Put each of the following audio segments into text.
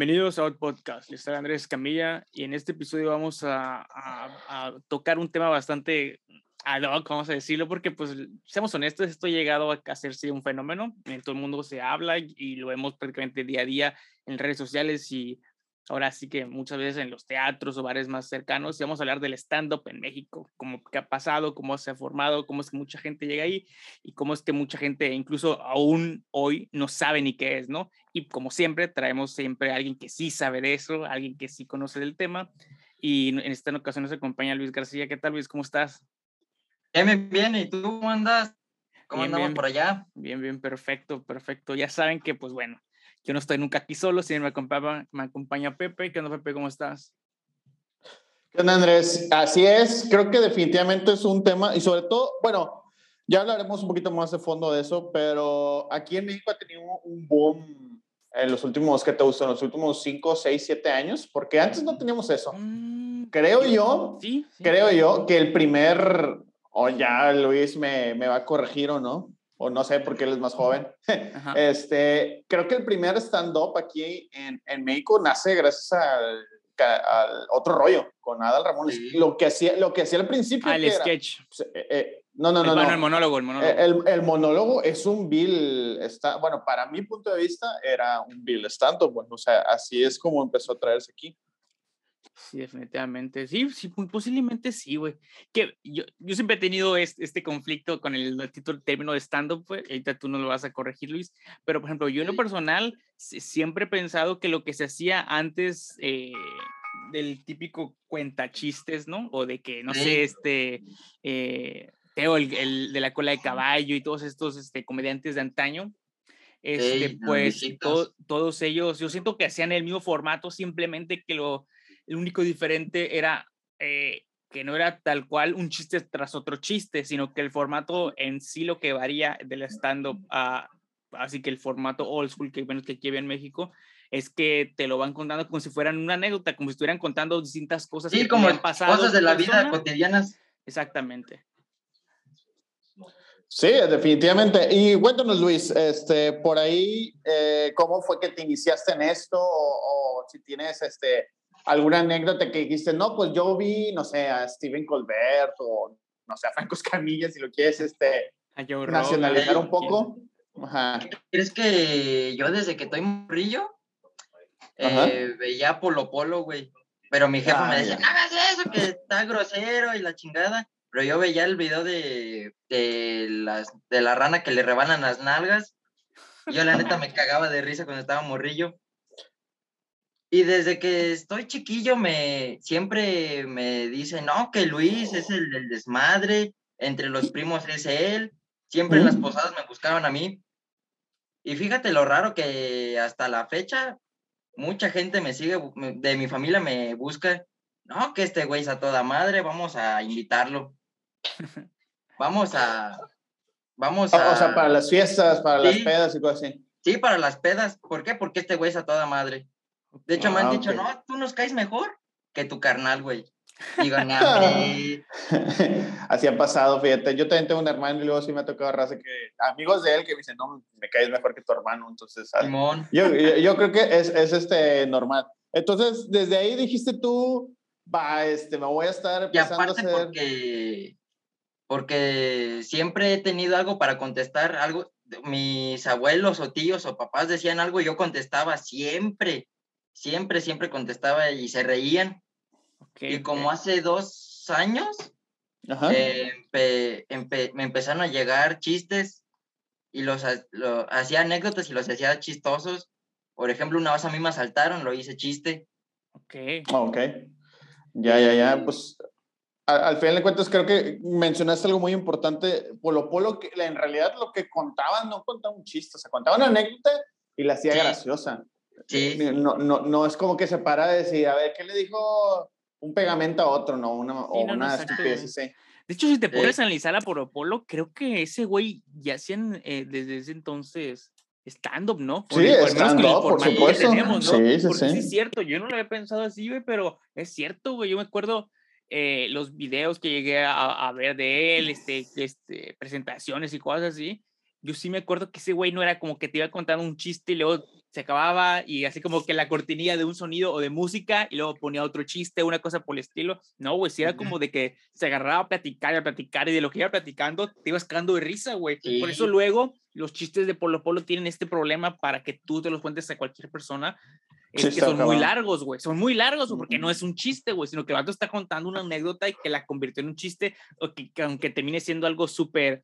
Bienvenidos a Out Podcast. Les soy Andrés Camilla y en este episodio vamos a, a, tocar un tema bastante ad hoc, vamos a decirlo, porque pues seamos honestos, esto ha llegado a hacerse un fenómeno. En todo el mundo se habla y lo vemos prácticamente día a día en redes sociales y ahora sí que muchas veces en los teatros o bares más cercanos, y vamos a hablar del stand-up en México, cómo qué ha pasado, cómo se ha formado, cómo es que mucha gente llega ahí y cómo es que mucha gente incluso aún hoy no sabe ni qué es, ¿no? Y como siempre, traemos siempre a alguien que sí sabe de eso, alguien que sí conoce del tema. Y en esta ocasión nos acompaña Luis García. ¿Qué tal, Luis? ¿Cómo estás? Bien, bien, ¿Y tú cómo andas? ¿Cómo andamos por allá? Bien, bien, perfecto, perfecto. Ya saben que, pues bueno, yo no estoy nunca aquí solo, sino me acompaña, me acompaña Pepe. ¿Qué onda, Pepe? ¿Cómo estás? ¿Qué onda, Andrés? Así es, creo que definitivamente es un tema y sobre todo, bueno, ya hablaremos un poquito más de fondo de eso, pero aquí en México ha tenido un boom en los últimos, ¿qué te gustó? En los últimos 5, 6, 7 años, porque antes no teníamos eso. Mm, creo yo, sí, creo yo que el primer, o ya Luis me, me va a corregir o no, o no sé por qué él es más joven. Este, creo que el primer stand-up aquí en, en, México nace gracias al, al, otro rollo con Adal Ramón. Lo que hacía, lo que hacía al principio. Al sketch. Pues, eh, eh, no, no, no, no. El monólogo, el monólogo. El, el, monólogo es un bill, está, bueno, para mi punto de vista era un bill stand-up, bueno, o sea, así es como empezó a traerse aquí. Sí, definitivamente. Sí, sí, posiblemente sí, güey. Que yo, yo siempre he tenido este, este conflicto con el, título, término de stand-up, güey. Ahorita tú no lo vas a corregir, Luis. Pero, por ejemplo, yo en lo personal siempre he pensado que lo que se hacía antes eh, del típico cuenta chistes, ¿no? O de que, no sé, este, eh, Teo, el, el, de la cola de caballo y todos estos este, comediantes de antaño, este, pues todos ellos, yo siento que hacían el mismo formato, simplemente que lo el único diferente era eh, que no era tal cual un chiste tras otro chiste, sino que el formato en sí lo que varía del stand-up a, así que el formato old school que, bueno, que aquí en México, es que te lo van contando como si fueran una anécdota, como si estuvieran contando distintas cosas. Sí, como pasado cosas de la vida cotidianas. Exactamente. Sí, definitivamente. Y cuéntanos, Luis, este, por ahí, eh, ¿cómo fue que te iniciaste en esto? O, o si tienes este, alguna anécdota que dijiste, no, pues yo vi, no sé, a Steven Colbert o, no sé, a Franco Escamilla, si lo quieres, este, nacionalizar un poco. Ajá. ¿Crees que yo desde que estoy morrillo eh, veía Polo Polo, güey? Pero mi jefe me ah, decía, no hagas eso, que está grosero y la chingada. Pero yo veía el video de, de, las, de la rana que le rebanan las nalgas. Yo la neta me cagaba de risa cuando estaba morrillo. Y desde que estoy chiquillo me siempre me dicen, no, que Luis es el del desmadre, entre los primos es él, siempre en las posadas me buscaban a mí. Y fíjate lo raro que hasta la fecha mucha gente me sigue, de mi familia me busca, no, que este güey es a toda madre, vamos a invitarlo. Vamos a, vamos a... O sea, para las fiestas, para las pedas y cosas así. Sí, para las pedas. ¿Por qué? Porque este güey es a toda madre. De hecho, me han ah, dicho, no, tú nos caes mejor que tu carnal, güey. Digo, no, Así ha pasado, fíjate. Yo también tengo un hermano y luego sí me ha tocado raza que, amigos de él que me dicen, no, me caes mejor que tu hermano. Entonces, yo, yo, creo que es, es, este normal. Entonces, desde ahí dijiste tú, va, este, me voy a estar empezando a hacer... porque, porque siempre he tenido algo para contestar, algo, mis abuelos o tíos o papás decían algo y yo contestaba siempre siempre, siempre contestaba y se reían. y como hace dos años, eh, me empezaron a llegar chistes y los hacía anécdotas y los hacía chistosos. Por ejemplo, una vez a mí me asaltaron, lo hice chiste. Ok. Ah, ok. Ya, ya, ya. Pues al, final de cuentas creo que mencionaste algo muy importante. Polo Polo, que en realidad lo que contaban no contaban un chiste, o sea, contaban una anécdota y la hacía graciosa. Sí. No, no, no es como que se para de decir, a ver, ¿qué le dijo un pegamento a otro? No, una, o una estupidez, sí. De hecho, si te pones a analizar a Polo Polo, creo que ese güey ya hacían eh, desde ese entonces stand-up, ¿no? sí, stand-up, por supuesto. Tenemos, ¿no? Sí, sí, Porque sí. es cierto, yo no lo había pensado así, güey, pero es cierto, güey. Yo me acuerdo eh, los videos que llegué a, a, ver de él, este, este, presentaciones y cosas así, yo sí me acuerdo que ese güey no era como que te iba a contar un chiste y luego se acababa y así como que la cortinilla de un sonido o de música y luego ponía otro chiste, una cosa por el estilo. No, güey, sí era como de que se agarraba a platicar y a platicar y de lo que iba platicando te ibas cagando de risa, güey. Por eso luego los chistes de Polo Polo tienen este problema para que tú te los cuentes a cualquier persona. Es que son muy largos, güey. Son muy largos, porque no es un chiste, güey, sino que el vato está contando una anécdota y que la convirtió en un chiste, o que, que aunque termine siendo algo súper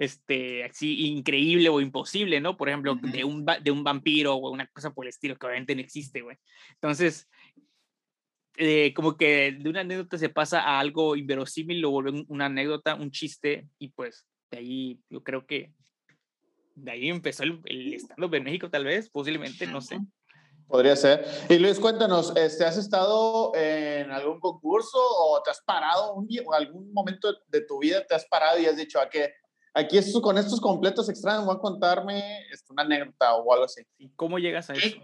este, así increíble o imposible, ¿no? Por ejemplo, de, un, de un vampiro o una cosa por el estilo, que obviamente no existe, güey. Entonces, eh, como que de una anécdota se pasa a algo inverosímil, lo vuelve una anécdota, un chiste, y pues de ahí yo creo que de ahí empezó el, el stand-up en México, tal vez, posiblemente, no sé. Podría ser. Y Luis, cuéntanos, este, ¿has estado en algún concurso o te has parado un día, o algún momento de tu vida te has parado y has dicho a qué Aquí con estos completos extraños voy a contarme este, una anécdota o algo así. ¿Y cómo llegas a eso?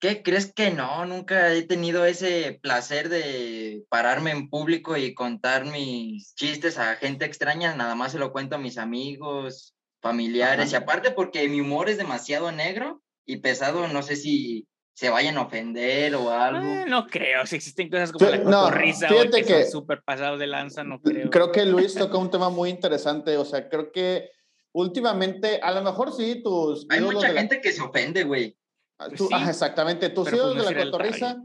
¿Qué crees que no? Nunca he tenido ese placer de pararme en público y contar mis chistes a gente extraña. Nada más se lo cuento a mis amigos, familiares. Y aparte porque mi humor es demasiado negro y pesado, no sé si se vayan a ofender o algo. Eh, no creo, si existen cosas como la cotorriza o que, que súper pasado de lanza, no creo. Creo que Luis toca un tema muy interesante, o sea, creo que últimamente, a lo mejor sí, tus... Hay mucha gente que se ofende, güey. Ah, pues exactamente, tus hijos pues, de la cotorriza,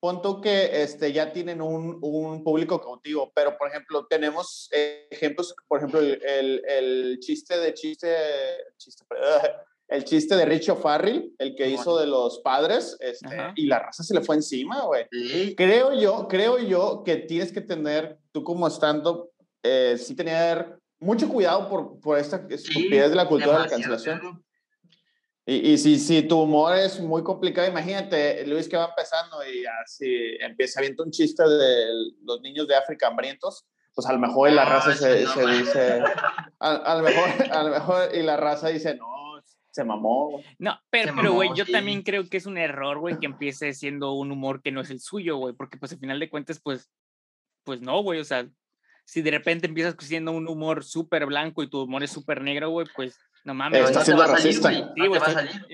pon tú que este, ya tienen un, un, público cautivo, pero por ejemplo, tenemos ejemplos, por ejemplo, el, el, el chiste de chiste, chiste el chiste de Richo Farrell, el que hizo de los padres, este, y la raza se le fue encima, güey. Creo yo, creo yo que tienes que tener, tú como estando, eh, sí tener mucho cuidado por, por esta estupidez de la cultura de la cancelación. Y, y si, si tu humor es muy complicado, imagínate, Luis que va empezando y así empieza viendo un chiste de los niños de África hambrientos, pues a lo mejor la raza se, dice, a, lo mejor, a lo mejor y la raza dice, no, se mamó. No, pero, pero, güey, yo también creo que es un error, güey, que empiece siendo un humor que no es el suyo, güey, porque pues al final de cuentas, pues, pues no, güey, o sea, si de repente empiezas siendo un humor súper blanco y tu humor es súper negro, güey, pues no mames. Estás siendo racista. sí, güey,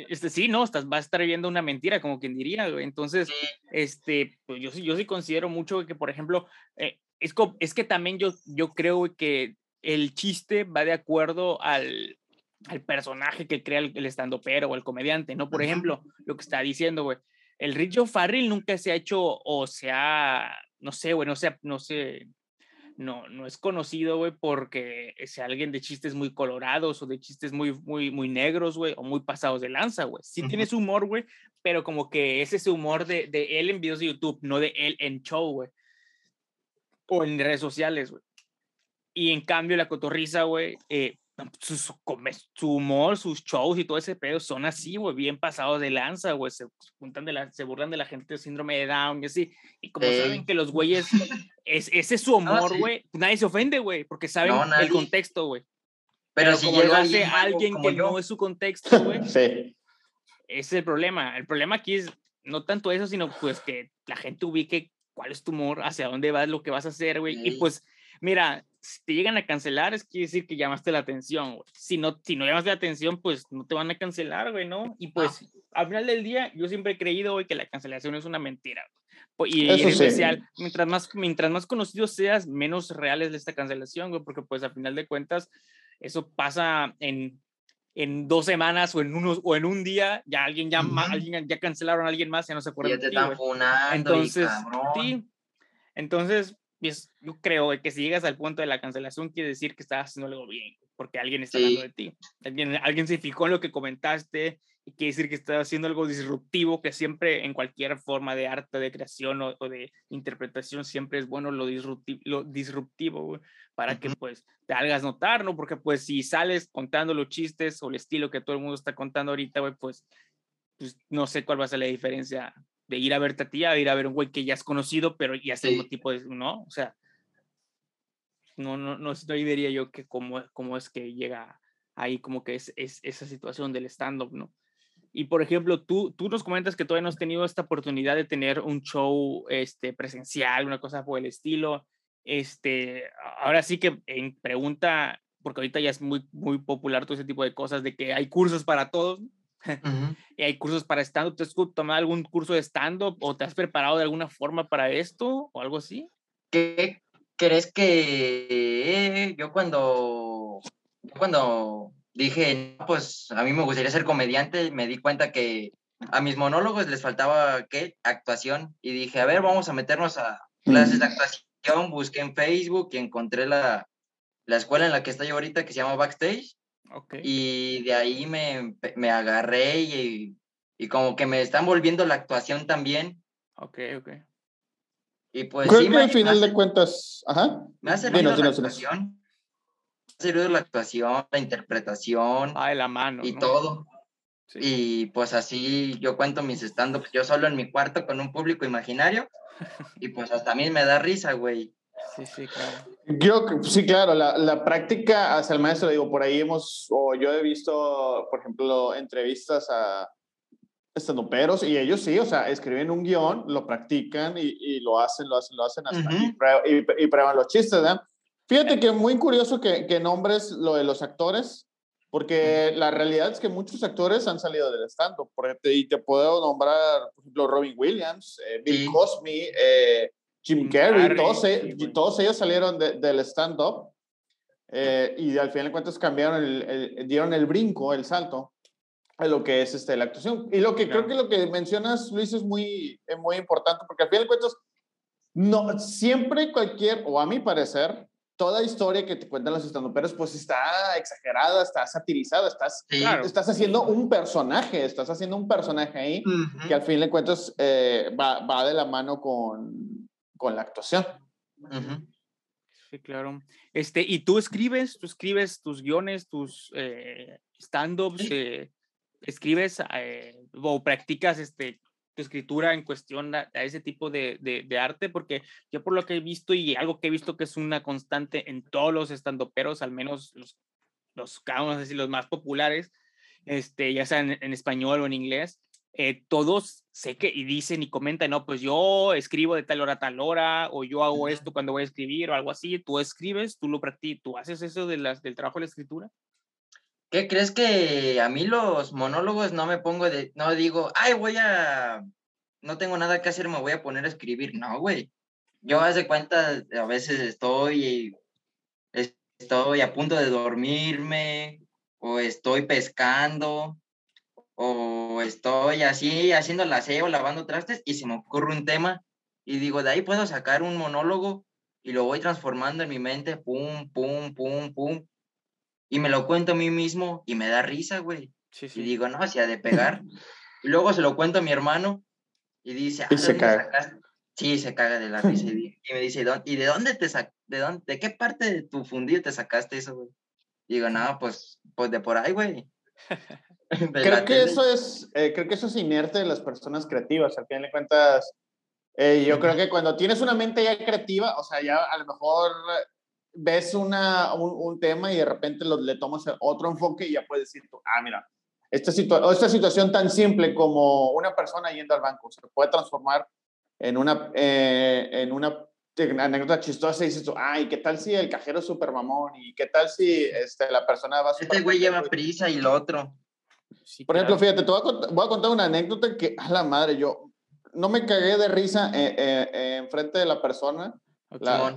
este, sí, no, estás, va a estar viendo una mentira, como quien diría, güey. Entonces, este, pues yo sí, yo sí considero mucho que, por ejemplo, eh, es, es que también yo, yo creo que el chiste va de acuerdo al, al personaje que crea el, estando pero o el comediante, ¿no? Por ejemplo, lo que está diciendo, güey. El Richo Farrell nunca se ha hecho o se ha, no sé, güey, no sé, no sé, no, no es conocido, güey, porque sea alguien de chistes muy colorados o de chistes muy, muy, muy negros, güey, o muy pasados de lanza, güey. Sí tiene su humor, güey, pero como que es ese humor de, de él en videos de YouTube, no de él en show, güey. O en redes sociales, güey. Y en cambio, la cotorriza, güey, eh, su, su, humor, sus shows y todo ese pedo son así, güey, bien pasados de lanza, güey, se, juntan de la, se burlan de la gente de síndrome de Down y así, y como saben que los güeyes, es, ese es su humor, güey, nadie se ofende, güey, porque saben el contexto, güey. Pero, si como lo hace alguien que no es su contexto, güey, sí. ese es el problema. El problema aquí es no tanto eso, sino pues que la gente ubique cuál es tu humor, hacia dónde vas, lo que vas a hacer, güey, y pues, mira, si te llegan a cancelar, es quiere decir que llamaste la atención, güey. Si no, si no llamaste la atención, pues no te van a cancelar, güey, ¿no? Y pues al final del día, yo siempre he creído, güey, que la cancelación es una mentira. Y, en especial, mientras más, mientras más conocido seas, menos real es esta cancelación, güey, porque pues al final de cuentas, eso pasa en, en dos semanas o en, unos, o en un día, ya alguien ya, alguien ya cancelaron a alguien más, ya no se acuerda. Ya te están Entonces, sí. Entonces, yo creo que si llegas al punto de la cancelación, quiere decir que estás haciendo algo bien, porque alguien está hablando de ti. Alguien, alguien se fijó en lo que comentaste y quiere decir que estás haciendo algo disruptivo, que siempre en cualquier forma de arte, de creación o, de interpretación, siempre es bueno lo disruptivo, lo disruptivo para que pues te hagas notar, ¿no? Porque pues si sales contando los chistes o el estilo que todo el mundo está contando ahorita, pues, pues no sé cuál va a ser la diferencia de ir a verte a ti a ir a ver un güey que ya has conocido, pero ya es el tipo de, ¿no? O sea, no, no, no, no diría yo que cómo, cómo es que llega ahí como que es, es esa situación del stand-up, ¿no? Y por ejemplo, tú, tú nos comentas que todavía no has tenido esta oportunidad de tener un show este, presencial, una cosa por el estilo. Este, ahora sí que en pregunta porque ahorita ya es muy, muy popular todo ese tipo de cosas, de que hay cursos para todos. y hay cursos para stand-up. ¿Te has tomado algún curso de stand-up o te has preparado de alguna forma para esto o algo así? ¿Qué crees que yo cuando, cuando dije, pues a mí me gustaría ser comediante, me di cuenta que a mis monólogos les faltaba, ¿qué? Actuación. Y dije, a ver, vamos a meternos a clases de actuación. Busqué en Facebook y encontré la, la escuela en la que estoy ahorita que se llama Backstage. Y de ahí me, me agarré y, y, como que me están volviendo la actuación también. Ok, ok. Y pues Creo que al final de cuentas, ajá. Me ha servido la actuación. Me ha servido la actuación, la interpretación. Ah, de la mano. Y todo. Y pues así yo cuento mis stand yo solo en mi cuarto con un público imaginario. y pues hasta a mí me da risa, güey. Sí, sí, claro. Yo, sí, claro, la, la, práctica hacia el maestro, digo, por ahí hemos, o yo he visto, por ejemplo, entrevistas a estandoperos y ellos sí, o sea, escriben un guion, lo practican y, y lo hacen, lo hacen, lo hacen hasta y, y, prueban los chistes, ¿verdad? Fíjate que muy curioso que, que nombres lo de los actores, porque la realidad es que muchos actores han salido del stand-up, y te puedo nombrar, por ejemplo, Robin Williams, eh, Bill Cosby, eh, Jim Carrey, todos, e, todos, ellos salieron del stand-up eh, y al final de cuentas cambiaron, el, dieron el brinco, el salto a lo que es este, la actuación. Y lo que creo que lo que mencionas, Luis, es muy, es muy importante porque al final de cuentas, no, siempre cualquier, o a mi parecer, toda historia que te cuentan los estandoperos, pues está exagerada, está satirizada, estás, estás haciendo un personaje, estás haciendo un personaje ahí que al fin de cuentas eh, va, va, de la mano con, con la actuación. Sí, claro. Este, ¿Y tú escribes? ¿Tú escribes tus guiones, tus eh, stand-ups? Eh, ¿Escribes eh, o practicas este, tu escritura en cuestión a, ese tipo de, de, arte? Porque yo por lo que he visto y algo que he visto que es una constante en todos los stand-uperos, al menos los, los, vamos a decir, los más populares, este, ya sea en español o en inglés, eh, todos sé que y dicen y comentan, no, pues yo escribo de tal hora a tal hora, o yo hago esto cuando voy a escribir, o algo así. Tú escribes, tú lo practicas, tú haces eso de las, del trabajo de la escritura. ¿Qué crees que a mí los monólogos no me pongo de, no digo, ay, voy a, no tengo nada que hacer, me voy a poner a escribir? No, güey. Yo hace cuenta, a veces estoy, estoy a punto de dormirme, o estoy pescando, o estoy así haciendo la aseo, lavando trastes y se me ocurre un tema y digo, de ahí puedo sacar un monólogo y lo voy transformando en mi mente, pum, pum, pum, pum, y me lo cuento a mí mismo y me da risa, güey. Y digo, no, si ha de pegar. y luego se lo cuento a mi hermano y dice, ah, se caga. Sí, se caga de la risa y, me dice, ¿y de dónde te sac de dónde, de qué parte de tu fundido te sacaste eso, güey? Digo, no, pues, pues de por ahí, güey. creo que eso es, eh, creo que eso es inerte de las personas creativas. Al final de cuentas, eh, yo creo que cuando tienes una mente ya creativa, o sea, ya a lo mejor ves una, un, tema y de repente lo, le tomas otro enfoque y ya puedes decir, tú, ah, mira, esta, esta situación tan simple como una persona yendo al banco se puede transformar en una, eh, en una anécdota chistosa y dices tú, ay, ¿qué tal si el cajero es súper mamón? ¿Y qué tal si este, la persona va Este güey lleva prisa y lo otro. Por ejemplo, fíjate, te voy a, contar, una anécdota que, a la madre, yo no me cagué de risa eh, eh, en frente de la persona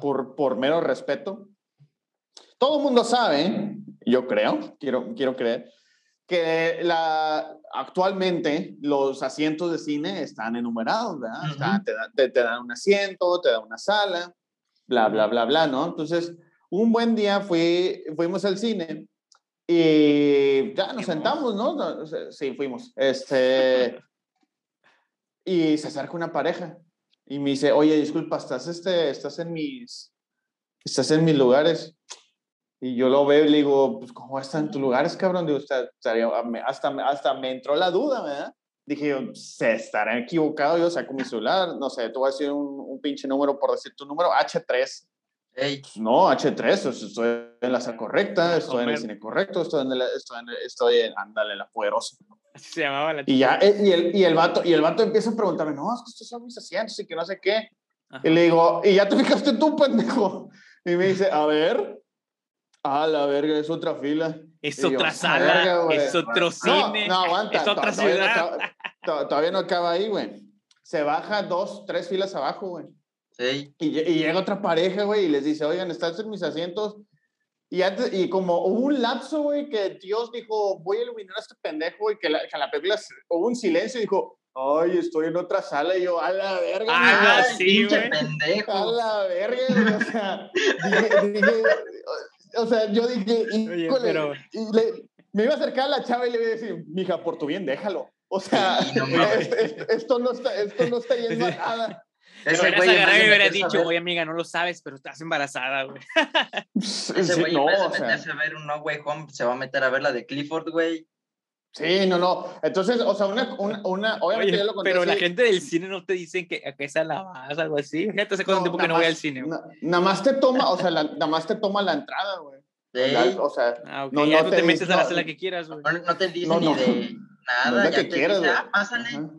por, por mero respeto. Todo el mundo sabe, yo creo, quiero, quiero creer, que la, actualmente los asientos de cine están enumerados, ¿verdad? te, te, dan un asiento, te dan una sala, bla, bla, bla, bla, ¿no? Entonces, un buen día fui, fuimos al cine y ya nos sentamos, ¿no? Sí, fuimos. Este, y se acerca una pareja y me dice, oye, disculpa, estás, este, estás en mis, estás en mis lugares. Y yo lo veo y le digo, pues, ¿cómo están tus lugares, cabrón? Digo, hasta, hasta me entró la duda, ¿verdad? Dije yo, se estará equivocado, yo saco mi celular, no sé, te voy a decir un, un pinche número por decir tu número, H3. Pues no, H3, estoy en la sala correcta, estoy en el cine correcto, estoy en, el, estoy en, estoy en ándale, la poderosa. Así se llamaba la Y ya, eh, y el, y el, vato, y el vato empieza a preguntarme, no, es que estos son mis asientos y que no sé qué. Y le digo, y ya te fijaste tú, pendejo. Y me dice, a ver. Ah, la verga, es otra fila. Es Y yo, otra "Ah, sala, verga, güey". es otro No, cine, no, aguanta. es otra to- todavía no ciudad. acaba- to- todavía no acaba ahí, güey. Se baja dos, tres filas abajo, güey. Sí. Y, y llega otra pareja, güey, y les dice, oigan, ¿están en mis asientos? Y, antes, y como hubo un lapso, güey, que Dios dijo, voy a iluminar a este pendejo, y que la, que la película hubo un silencio y dijo, ay, estoy en otra sala. Y yo, a la verga, Ah, güey, sí, güey. a pendejo. la verga, güey, o sea, dije, dije, o sea, yo dije, Oye, pero- y le- me iba a acercar a la chava y le iba a decir, mija, por tu bien, déjalo. O sea, Sí, no mames. es- es- esto, no está, esto no está yendo a nada. Ese güey, en agarrado y vez de hubieras meterse a dicho, ver- oye amiga, no lo sabes, pero estás embarazada, güey. Ese Sí, güey, no, en vez de o sea, a ver un No Way Home, se va a meter a ver la de Clifford, güey. Sí, no, no. Entonces, o sea, una, una, una obviamente Oye, yo lo conté pero la así, gente del cine no te dicen que a qué sala vas, algo así. Fíjate, hace cuánto no, tiempo que nada no voy más- al cine. na- Nada más te toma, o sea, la- nada más te toma la entrada, güey. Sí. La- O sea, Ah, ok. No, ya no tú te te metes dice- a la no, sala que quieras, güey. No, no te dicen No, ni no. de no es nada, la ya que te quieras, dice, güey. ah, pásale. Ajá.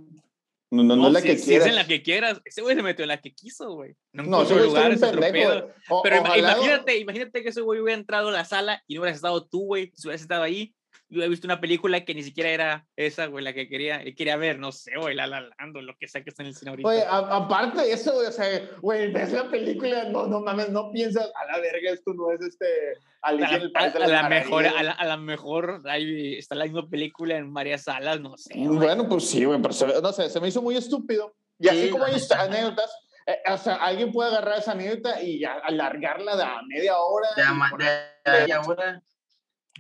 No, no, no, es la si, que si quieras. es en la que quieras. Ese güey se metió en la que quiso, güey. No No, ese lugar, es otro pedo. O- Pero ojalá- imagínate, imagínate que ese güey hubiera entrado a la sala y no hubieras estado tú, güey. Si hubieras estado ahí, yo hubiera visto una película que ni siquiera era esa, güey, la que quería, quería ver, no sé, güey, La La Land o lo que sea que está en el cine ahorita. Oye, a- aparte de eso, güey, o sea, güey, ves la película, no, no mames, no piensas, a la verga, esto no es este a la, de a- mejor, a la, a la mejor ahí está la misma película en varias salas, no sé. güey. Bueno, pues sí, güey, pero se, no sé, se me hizo muy estúpido. Y así Sí, como la hay anécdotas, eh, o sea, alguien puede agarrar esa anécdota y ya alargarla de a media hora. De, poner- de, de ahora.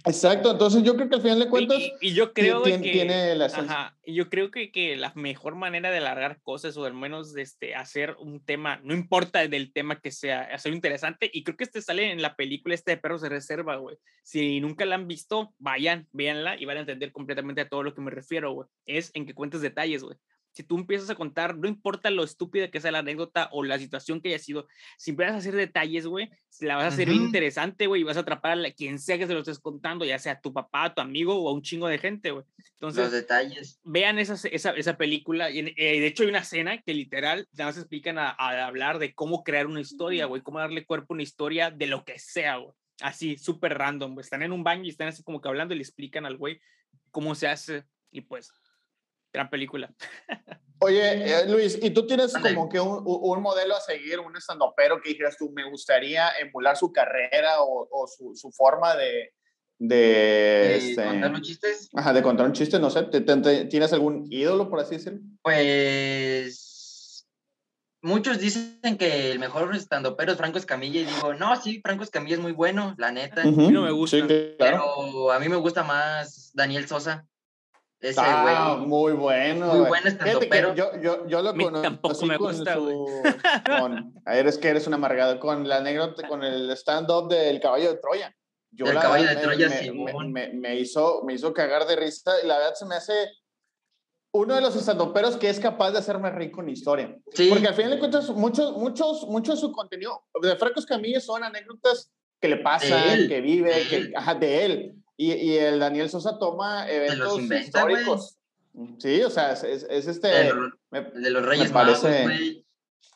Exacto, entonces yo creo que al final de cuentas y, y yo creo güey, tien- que... tiene la. Ajá, y yo creo que, que la mejor manera de alargar cosas o al menos este, hacer un tema, no importa del tema que sea, hacerlo interesante, y creo que este sale en la película este de Perros de Reserva, güey. Si nunca la han visto, vayan, véanla y van a entender completamente a todo lo que me refiero, güey. Es en que cuentes detalles, güey. Si tú empiezas a contar, no importa lo estúpida que sea la anécdota o la situación que haya sido, si empiezas a hacer detalles, güey, la vas a hacer bien Ujú. interesante, güey, y vas a atrapar a la- quien sea que se lo estés contando, ya sea tu papá, tu amigo o a un chingo de gente, güey. Entonces, Los detalles. vean esa, esa, esa película. Y eh, de hecho, hay una escena que literal nada más explican a, a hablar de cómo crear una historia, güey, cómo darle cuerpo a una historia de lo que sea, güey. Así, súper random, güey. Están en un baño y están así como que hablando y le explican al güey cómo se hace. Y pues, gran película. Oye, eh, Luis, ¿y tú tienes como que un, un- un modelo a seguir, un estandopero que dijeras tú, me gustaría emular su carrera o, o su, su forma de, de, Eh, este, contar los chistes, ajá, de contar un chiste? No sé, ¿te- te- te- ¿tienes algún ídolo, por así decirlo? pues muchos dicen que el mejor estandopero es Franco Escamilla y digo, no, sí, Franco Escamilla es muy bueno, la neta, Ujú, no me gusta. Sí, claro. pero a mí me gusta más Daniel Sosa. Ese Ah, güey. muy bueno. Muy que estandopero. Yo, yo, yo lo conocí tampoco me con gusta, su- con, a ver, es que eres un amargado, con la anécdota, con el stand-up del caballo de Troya. Yo Del la caballo verdad de me- Troya, me, Simón. me, me- me hizo, me hizo cagar de risa y la verdad se me hace uno de los estandoperos que es capaz de hacerme reír con historia. Sí, Porque al final de cuentas, muchos, muchos, muchos de su contenido de Franco Escamilla son anécdotas que le pasan, que vive, que, ajá, de él. Y, y el Daniel Sosa toma eventos inventa, históricos. Sí, o sea, es, es- es este... el, me- de los Reyes parece- Magos,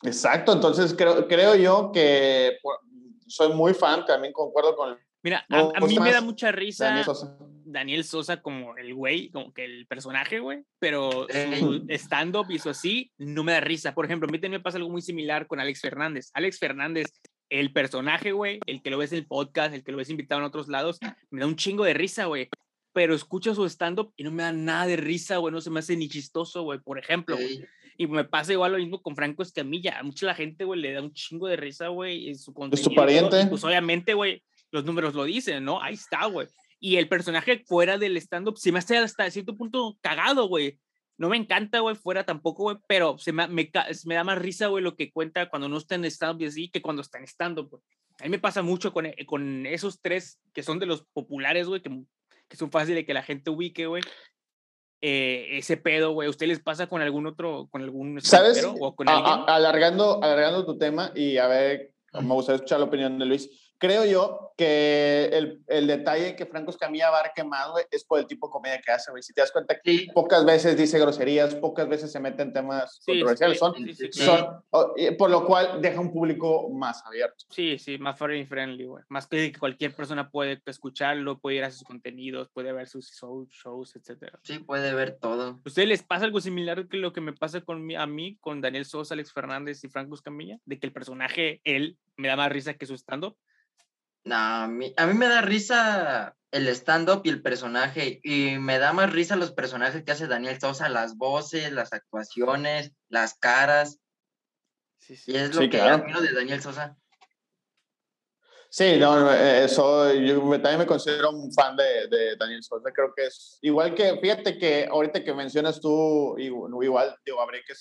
exacto, entonces creo, creo yo que por- soy muy fan, también concuerdo con Mira, a, No, a mí me da mucha risa Daniel Sosa. Daniel Sosa como el güey, como que el personaje, güey, pero su stand-up y su así no me da risa. Por ejemplo, a mí también me pasa algo muy similar con Alex Fernández. Alex Fernández, el personaje, güey, el que lo ves en el podcast, el que lo ves invitado en otros lados, me da un chingo de risa, güey. Pero escucho su stand-up y no me da nada de risa, güey, no se me hace ni chistoso, güey, por ejemplo. güey. Y me pasa igual lo mismo con Franco Escamilla. A mucha la gente, güey, le da un chingo de risa, güey, en su contenido. y todo, pariente. Pues obviamente, güey, los números lo dicen, ¿no? Ahí está, güey. Y el personaje fuera del stand-up se me hace hasta cierto punto cagado, güey. No me encanta, güey, fuera tampoco, güey, pero se me, me, ca- me da más risa, güey, lo que cuenta cuando no está en stand-up y así que cuando está en stand-up, güey. A mí me pasa mucho con, eh, con esos tres que son de los populares, güey, que, que son fáciles de que la gente ubique, güey. Eh, ese pedo, güey. ¿A ustedes les pasa con algún otro, con algún ¿Sabes? o con A- a- alargando, alargando tu tema y a ver, me gustaría escuchar la opinión de Luis. Creo yo que el, el, detalle que Franco Escamilla abarque más, güey, es por el tipo de comedia que hace, güey. Si te das cuenta que pocas veces dice groserías, pocas veces se mete en temas controversiales, son, son por lo cual deja un público más abierto. Sí, sí, más friendly, friendly güey. Más que cualquier persona puede escucharlo, puede ir a sus contenidos, puede ver sus shows, etcétera. Sí, puede ver todo. ¿A ustedes les pasa algo similar que lo que me pasa con mi, a mí, con Daniel Sosa, Alex Fernández y Franco Escamilla? De que el personaje, él, me da más risa que su stand-up. No, a mí, a mí me da risa el stand-up y el personaje. Y me da más risa los personajes que hace Daniel Sosa, las voces, las actuaciones, las caras. Sí, sí. Y es lo que admiro de Daniel Sosa. Sí, no, eso, yo también me considero un fan de, de, Daniel Sosa. Creo que es igual que, fíjate que ahorita que mencionas tú, igual, digo, habré que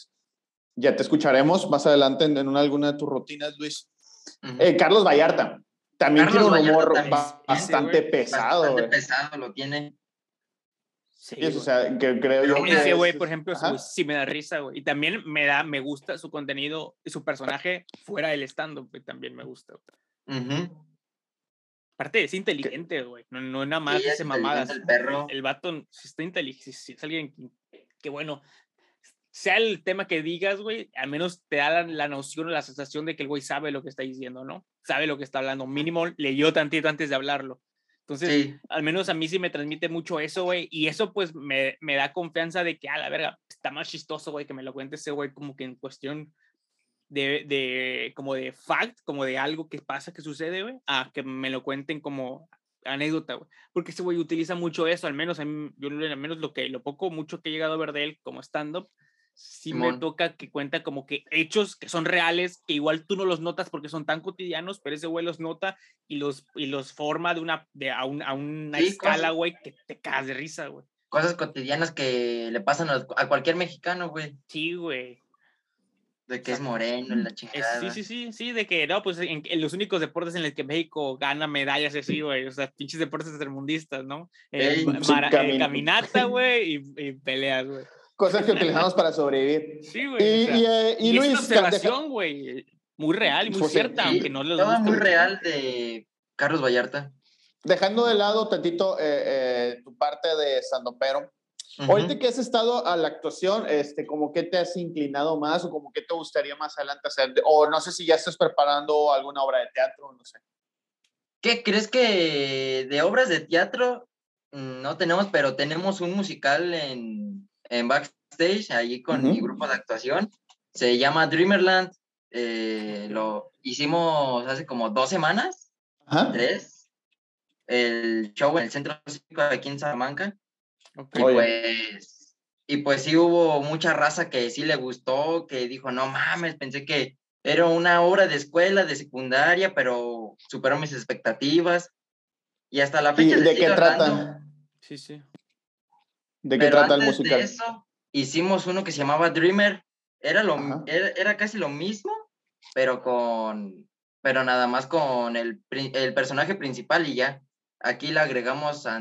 ya te escucharemos más adelante en, en una, alguna de tus rutinas, Luis. Eh, Carlos Vallarta. También tiene un humor bastante pesado. Bastante pesado lo tiene. Sí, o sea, que creo yo que ese güey, por ejemplo, sí me da risa, güey. Y también me da, me gusta su contenido y su personaje fuera del stand-up, también me gusta. Aparte, es inteligente, güey. No, no nada más ese mamadas. El, perro. el, vato, si está inteligente, si es alguien que, bueno, sea el tema que digas, güey, al menos te da la, noción o la sensación de que el güey sabe lo que está diciendo, ¿no? Sabe lo que está hablando. Mínimo leyó tantito antes de hablarlo. Entonces, al menos a mí sí me transmite mucho eso, güey. Y eso, pues, me, me, da confianza de que, a la verga, está más chistoso, güey, que me lo cuente ese güey como que en cuestión de, de, como de fact, como de algo que pasa, que sucede, güey, a que me lo cuenten como anécdota, güey. Porque ese güey utiliza mucho eso, al menos, yo al menos lo que, lo poco, mucho que he llegado a ver de él como stand-up, sí me toca que cuenta como que hechos que son reales, que igual tú no los notas porque son tan cotidianos, pero ese güey los nota y los, y los forma de una, de, a, a una escala, güey, que te cagas de risa, güey. Cosas cotidianas que le pasan a, cualquier mexicano, güey. Sí, güey. De que es moreno en la chingada. Sí, sí, sí, sí, de que no, pues en, los únicos deportes en los que México gana medallas así, güey, o sea, pinches deportes termundistas, ¿no? Eh, eh, caminata, güey, y, y peleas, güey cosas que utilizamos para sobrevivir. Sí, güey. Y, eh, y, Luis. Es una observación, güey. Muy real y muy pues, cierta, aunque no les guste. muy real de Carlos Vallarta. Dejando de lado tantito eh, eh, tu parte de Sandopero. Uh Ahorita que has estado a la actuación, este, como que te has inclinado más o como que te gustaría más adelante hacer, o no sé si ya estás preparando alguna obra de teatro, no sé. ¿Qué crees que de obras de teatro mm, no tenemos, pero tenemos un musical en en backstage, allí con mi grupo de actuación. Se llama Dreamerland. Eh, lo hicimos hace como dos semanas, tres. El show en el centro cívico aquí en Salamanca. Y pues, y pues sí hubo mucha raza que sí le gustó, que dijo, no mames, pensé que era una obra de escuela, de secundaria, pero superó mis expectativas. Y hasta la fecha... ¿De qué trata? Sí, sí. ¿De qué trata el musical? De eso, hicimos uno que se llamaba Dreamer. Era, lo, era, casi lo mismo, pero con pero nada más con el, el personaje principal y ya. Aquí le agregamos a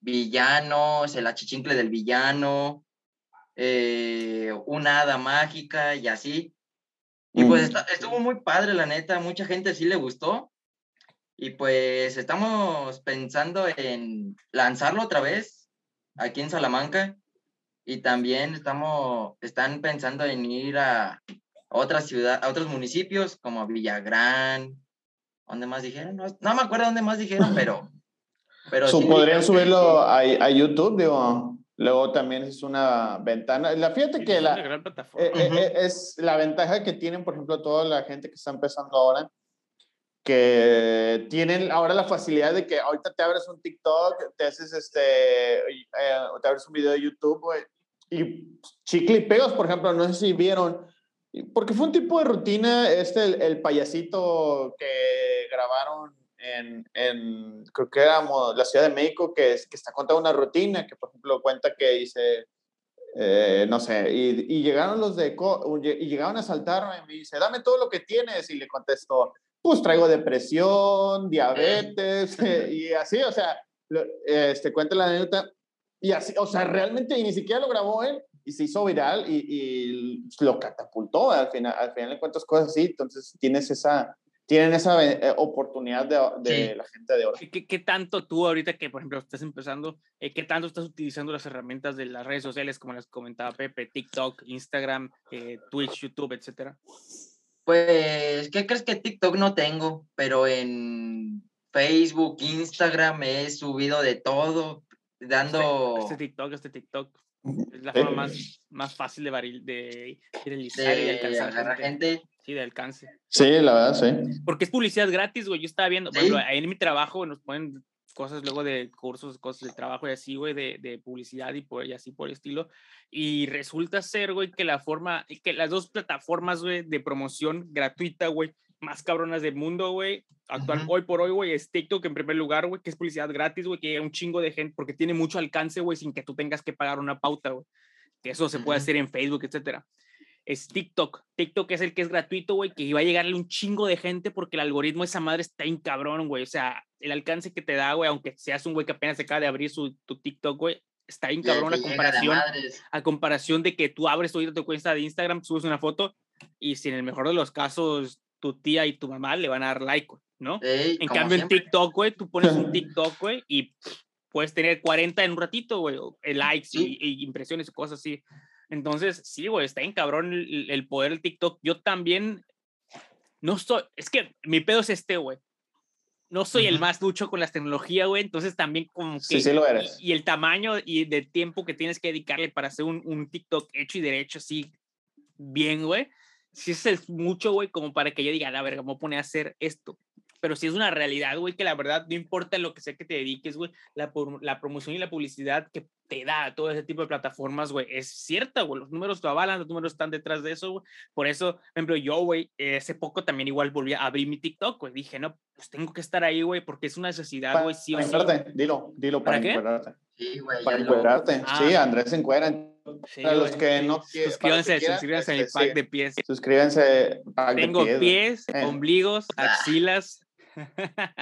villanos, el achichincle del villano, eh, una hada mágica y así. Y pues estuvo muy padre, la neta, mucha gente sí le gustó. Y pues estamos pensando en lanzarlo otra vez aquí en Salamanca y también estamos, están pensando en ir a otras ciudades, a otros municipios como Villagrán, ¿dónde más dijeron? No, me acuerdo dónde más dijeron, pero... pero podrían subirlo a, a, YouTube, digo, luego también es una ventana. La, fíjate que la, eh, eh, eh, es la ventaja que tienen, por ejemplo, toda la gente que está empezando ahora, que tienen ahora la facilidad de que ahorita te abres un TikTok, te haces este, eh, te abres un video de YouTube, y chicle y pegos, por ejemplo, no sé si vieron, porque fue un tipo de rutina, este, el, payasito que grabaron en, en, creo que era la Ciudad de México, que, que está contando una rutina, que por ejemplo cuenta que dice, eh, no sé, y, y, llegaron los de, y llegaron a saltarme y me dice, dame todo lo que tienes, y le contesto, pues traigo depresión, diabetes y así, o sea, este, cuenta la anécdota y así, o sea, realmente ni siquiera lo grabó él y se hizo viral y, y lo catapultó al final, al final le cuentas cosas así, entonces tienes esa, tienen esa eh, oportunidad de, de la gente de ahora. ¿Qué, ¿Qué, tanto tú ahorita que, por ejemplo, estás empezando, eh, qué tanto estás utilizando las herramientas de las redes sociales, como les comentaba Pepe, TikTok, Instagram, eh, Twitch, YouTube, etcétera? Pues, ¿qué crees que TikTok no tengo? Pero en Facebook, Instagram he subido de todo, dando... Este, este TikTok, este TikTok. Es la forma más, más fácil de, varil, de viralizar y alcanzar gente. gente. Sí, de alcance. Sí, la verdad, sí. Porque es publicidad gratis, güey. Yo estaba viendo, ¿Sí? bueno, en mi trabajo nos ponen cosas luego de cursos, cosas de trabajo y así, güey, de, de, publicidad y, por, y así por el estilo. Y resulta ser, güey, que la forma, que las dos plataformas, güey, de promoción gratuita, güey, más cabronas del mundo, güey, actual uh -huh. hoy por hoy, güey, es TikTok en primer lugar, güey, que es publicidad gratis, güey, que llega un chingo de gente porque tiene mucho alcance, güey, sin que tú tengas que pagar una pauta, güey. Que eso se puede uh -huh. hacer en Facebook, etcétera. Es TikTok. TikTok es el que es gratuito, güey, que iba a llegarle un chingo de gente porque el algoritmo de esa madre está en cabrón, güey. O sea, el alcance que te da, güey, aunque seas un güey que apenas se acaba de abrir su tu TikTok, güey, está bien cabrón a comparación, a comparación de que tú abres tu, tu cuenta de Instagram, subes una foto y si en el mejor de los casos tu tía y tu mamá le van a dar like, ¿no? Ey, en cambio siempre. en TikTok, güey, tú pones un TikTok, güey, y puedes tener 40 en un ratito, güey, likes sí. y, y, impresiones y cosas así. Entonces, sí, güey, está en cabrón el, el, poder del TikTok. Yo también no estoy, es que mi pedo es este, güey. No soy uh -huh. el más ducho con las tecnologías, güey, entonces también como que... Sí, sí lo eres. Y, y, el tamaño y de tiempo que tienes que dedicarle para hacer un, un TikTok hecho y derecho así bien, güey. Si es mucho, güey, como para que yo diga, a ver, ¿cómo pone a hacer esto? Pero si es una realidad, güey, que la verdad no importa lo que sea que te dediques, güey, la, la promoción y la publicidad que te da todo ese tipo de plataformas, güey, es cierta, güey. Los números lo avalan, los números están detrás de eso, güey. Por eso, por ejemplo, yo, güey, eh, hace poco también igual volví a abrir mi TikTok, güey. Dije, no, pues tengo que estar ahí, güey, porque es una necesidad, güey, sí o sí. Dilo, dilo para, para encuadrarte. Sí, güey. Para encuadrarte. Ah. Sí, Andrés se encuera. Sí, para los que sí. no suscríbanse, que suscríbanse a mi pack de pies. Suscríbanse. Pack Tengo de pies, pies eh. ombligos, axilas,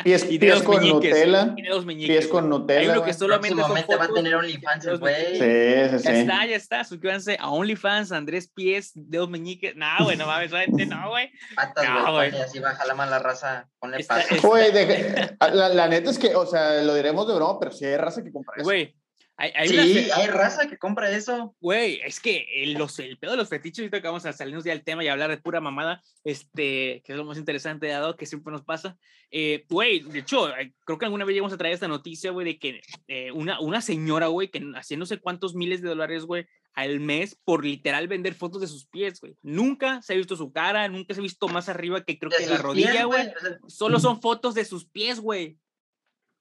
Pies, pies con meñiques, Nutella. Meñiques, pies con Nutella. Hay uno que solamente son va a tener OnlyFans, güey. Sí, sí, sí. Ya está, ya está. Suscríbanse a OnlyFans, Andrés Pies, Dedos Meñiques. No, güey, no mames, gente, no, güey. Patas, no, güey. Así baja la mala raza. Ponle patas. Güey, la, la, neta es que, o sea, lo diremos de broma, pero sí hay raza que compra eso. Güey, hay, hay sí, una... hay raza que compra eso. Güey, es que el, los, el pedo de los fetiches, ahorita que vamos a salirnos ya del tema y hablar de pura mamada, este, que es lo más interesante dado que siempre nos pasa. Eh, güey, de hecho, creo que alguna vez llegamos a traer esta noticia, güey, de que eh, una, una señora, güey, que hacía no sé cuántos miles de dólares, güey, al mes por literal vender fotos de sus pies, güey. Nunca se ha visto su cara, nunca se ha visto más arriba que creo que la rodilla, güey. Solo son fotos de sus pies, güey.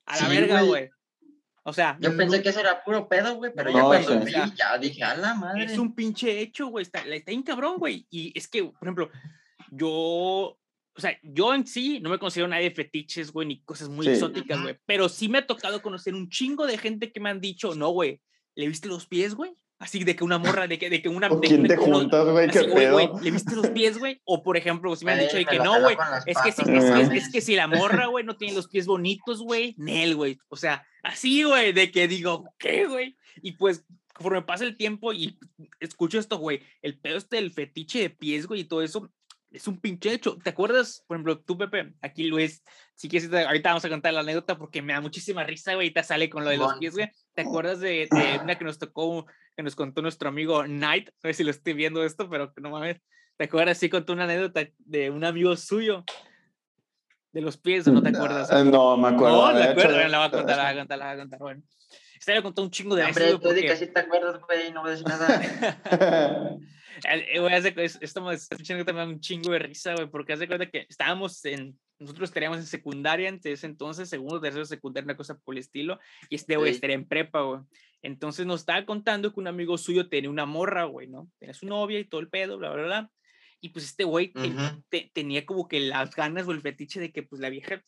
A la sí, verga, güey. O sea, yo pensé que eso era puro pedo, güey, pero no, ya cuando vi, ya dije, a la madre. Es un pinche hecho, güey, está, está bien cabrón, güey. Y es que, por ejemplo, yo, o sea, yo en sí no me considero nadie de fetiches, güey, ni cosas muy sí. exóticas, güey, pero sí me ha tocado conocer un chingo de gente que me han dicho, no, güey, ¿le viste los pies, güey? Así de que una morra, de que, de que una. ¿Con quién de, te juntas, güey? ¿Qué pedo? Wey, ¿Le viste los pies, güey? O por ejemplo, si me han dicho de que no, güey. Es, que si, es, es, es, que si la morra, güey, no tiene los pies bonitos, güey, Nel, güey. O sea, así, güey, de que digo, ¿qué, güey? Y pues, conforme pasa el tiempo y escucho esto, güey, el pedo este del fetiche de pies, güey, y todo eso, es un pinche hecho. ¿Te acuerdas, por ejemplo, tú, Pepe? Aquí Luis, si quieres, ahorita vamos a contar la anécdota porque me da muchísima risa, güey, y te sale con lo de los pies, güey. ¿Te acuerdas de, de, una que nos tocó, que nos contó nuestro amigo Knight? No sé si lo estoy viendo esto, pero no mames. ¿Te acuerdas? Sí, contó una anécdota de un amigo suyo. De los pies, ¿o no te acuerdas? Uh, no, me acuerdo. No, me acuerdo. Hecho, la va a contar, la va a contar, la va a contar. Bueno. Este le contó un chingo de. Hombre, tú porque... que sí te acuerdas, güey, no a decir nada. Güey, hace, estamos escuchando también un chingo de risa, güey, porque hace cuenta que estábamos en, nosotros estaríamos en secundaria en ese entonces, segundo, tercero, secundaria, una cosa por el estilo, y este güey sí. estaría en prepa, güey. Entonces nos estaba contando que un amigo suyo tenía una morra, güey, ¿no? Tenía su novia y todo el pedo, bla, bla, bla. Y pues este güey uh -huh. te, tenía como que las ganas o el fetiche de que pues la vieja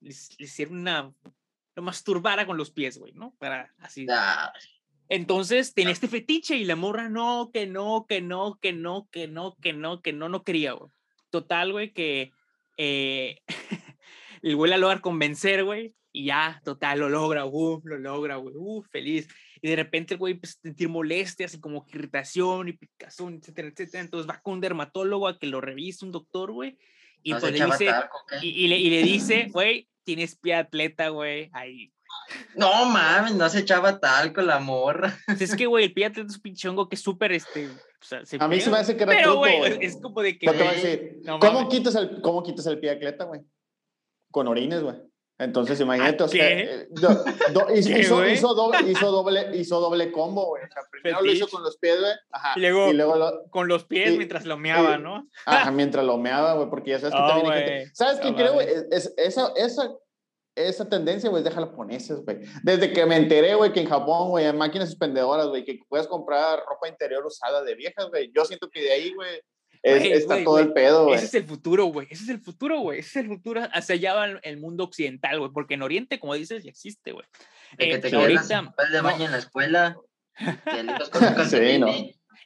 le, le hiciera una, lo masturbara con los pies, güey, ¿no? Para así. Ah. Entonces tenía este fetiche y la morra no, que no, que no, que no, que no, que no, que no, no quería, güey. Total, güey, que eh, el güey la logra convencer, güey, y ya, total, lo logra, uh, lo logra, güey, uh, feliz. Y de repente el güey empieza a sentir molestias y como irritación y picazón, etcétera, etcétera. Entonces va con un dermatólogo a que lo revise, un doctor, güey. Y pues le dice, y, y le, y le dice, güey, tienes pie atleta, güey. Ahí. No mames, no se echaba talco la morra. Pues es que, güey, el atleta es un pinche hongo que es súper, este, o sea, se A mí se pega, me hace que era Pero, truco, güey, es como de que, Yo te voy a decir, no ¿cómo, mames. quitas el, ¿cómo quitas el pie de atleta, güey? Con orines, güey. Entonces, imagínate, o sea, ¿Qué? eh, do- do- hizo, doble, hizo, doble, hizo doble combo, güey. O sea, primero lo hizo con los pies, güey. Ajá. Y luego- lo- con los pies Y- mientras lo meaba, y- ¿no? ajá, mientras lo meaba, güey, porque ya sabes que Oh, también hay gente. ¿Sabes qué creo, güey? es- esa, esa, esa tendencia, güey, es de japoneses, güey. Desde que me enteré, güey, que en Japón, güey, hay máquinas expendedoras, güey, que puedes comprar ropa interior usada de viejas, güey. Yo siento que de ahí, güey, es- está güey, todo güey. el pedo, güey. Ese es el futuro, güey. Ese es el futuro, güey. Ese es el futuro. Hacia allá va el- mundo occidental, güey. Porque en Oriente, como dices, ya existe, güey. De que Eh, te ahorita, de no. baño en la escuela. Te con Sí, no.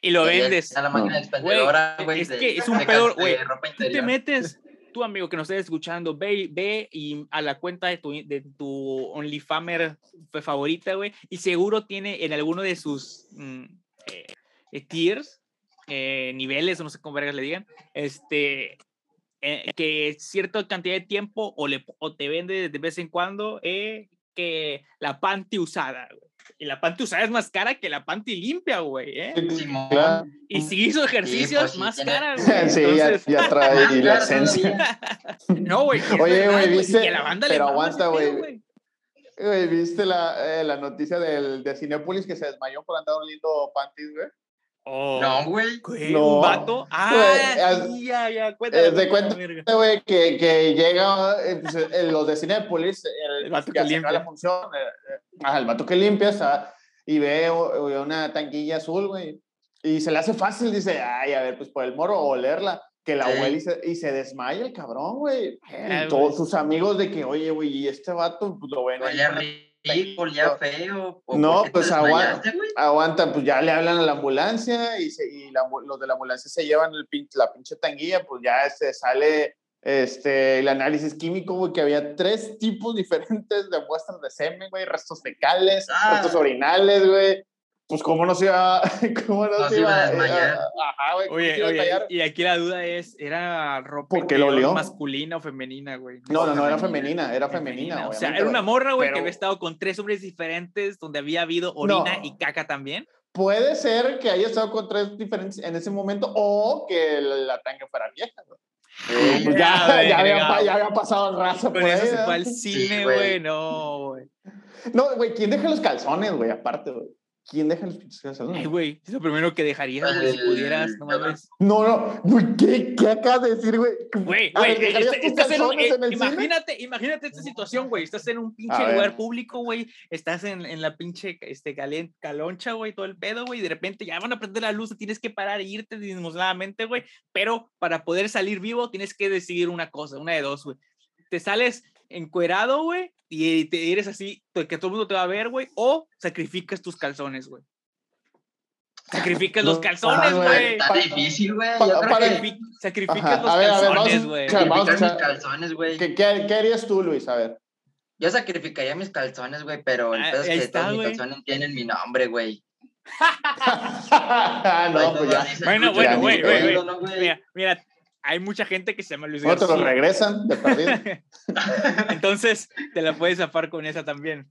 y lo vendes. está la máquina No. expendedora, güey. es de- que es un pedo, güey. Tú te metes, tú amigo que nos estés escuchando, ve, ve y a la cuenta de tu, de tu OnlyFamer favorita, güey, y seguro tiene en alguno de sus mm, eh, eh, tiers, eh, niveles, o no sé cómo vergas le digan, este, que cierta cantidad de tiempo o, le, o te vende de vez en cuando que la panty usada, güey. Y la panty usada es más cara que la panty limpia, güey, ¿eh? Simón. Claro. Y si hizo ejercicios, sí, más tiene- cara, güey. Sí, ya, Entonces, ya trae Más y la esencia. No, güey. Oye, güey, que la banda le pero aguanta, güey. Güey, ¿viste la, eh, la noticia del, de Cinépolis que se desmayó por andar oliendo panties, güey? Oh, No, güey. No. ¿Un vato? Ah, sí, ya, ya, cuéntame. Eh, de cuéntame, cuenta, güey, que, que llega eh, pues, eh, los de Cinépolis, el, El vato que que acá la limpia. función, eh, eh, ajá, el vato que limpia, está, y ve o- o una tanquilla azul, güey, y se le hace fácil, dice, ay, a ver, pues por el moro, olerla, que la Sí. huele y se, y se desmaya el cabrón, güey. Y todos güey. sus amigos de que, oye, güey, y este vato, pues lo ven la rico, olía feo. ¿o No, pues, aguanta. aguantan, pues ya le hablan a la ambulancia y, se- y la los de la ambulancia se llevan el pin- la pinche tanguilla, pues ya este, sale este, el análisis químico, güey, que había tres tipos diferentes de muestras de semen, güey, restos fecales, Ah. restos orinales, güey. Pues cómo no se iba, cómo no, No se se iba a desmayar. ajá, güey, Oye, a oye, y aquí la duda es, ¿era ropa ¿Por qué lo olió? masculina o femenina, güey? No, no, no, era femenina. femenina, era femenina, O sea, era una morra, güey, que Pero- había estado con tres hombres diferentes donde había habido orina No. y caca también. Puede ser que haya estado con tres diferentes en ese momento o que la, la tanga fuera vieja, güey. Sí, Pues Ya, ya, ya, había, verga. pa- ya había pasado el raza por Con eso ahí, se ¿verdad? fue al Sí, cine, güey. güey. No, güey. No, güey, ¿quién deja los calzones, güey? Aparte, güey. ¿Quién deja los pinches calzones? Ay, güey, es lo primero que dejarías, güey, si pudieras, no mames. No, no, güey, ¿qué, ¿qué acabas de decir, güey? Güey, güey, ¿dejarías est- tus estás en un- eh, en el cine? imagínate, imagínate esta situación, güey. Estás en un pinche A ver. lugar público, güey. Estás en, en la pinche este, calen- caloncha, güey, todo el pedo, güey. y De repente ya van a prender la luz, tienes que parar e irte dismosadamente, güey. Pero para poder salir vivo, tienes que decidir una cosa, una de dos, güey. Te sales encuerado, güey, y te eres así, que todo el mundo te va a ver, güey. O sacrificas tus calzones, güey. Sacrificas los No, calzones, güey. güey. Está difícil, güey. Sacrificas los a ver, calzones, güey. sacrificar mis calzones, güey. ¿Qué, qué, qué harías tú, Luis? A ver. Yo sacrificaría mis calzones, güey, pero el Ah, pedo es que está, todos mis güey. calzones tienen mi nombre, güey. no, pues ya. Bueno, bueno, güey, güey, güey. Mira, mira, hay mucha gente que se llama Luis García. regresan de perdida. Entonces, te la puedes zafar con esa también.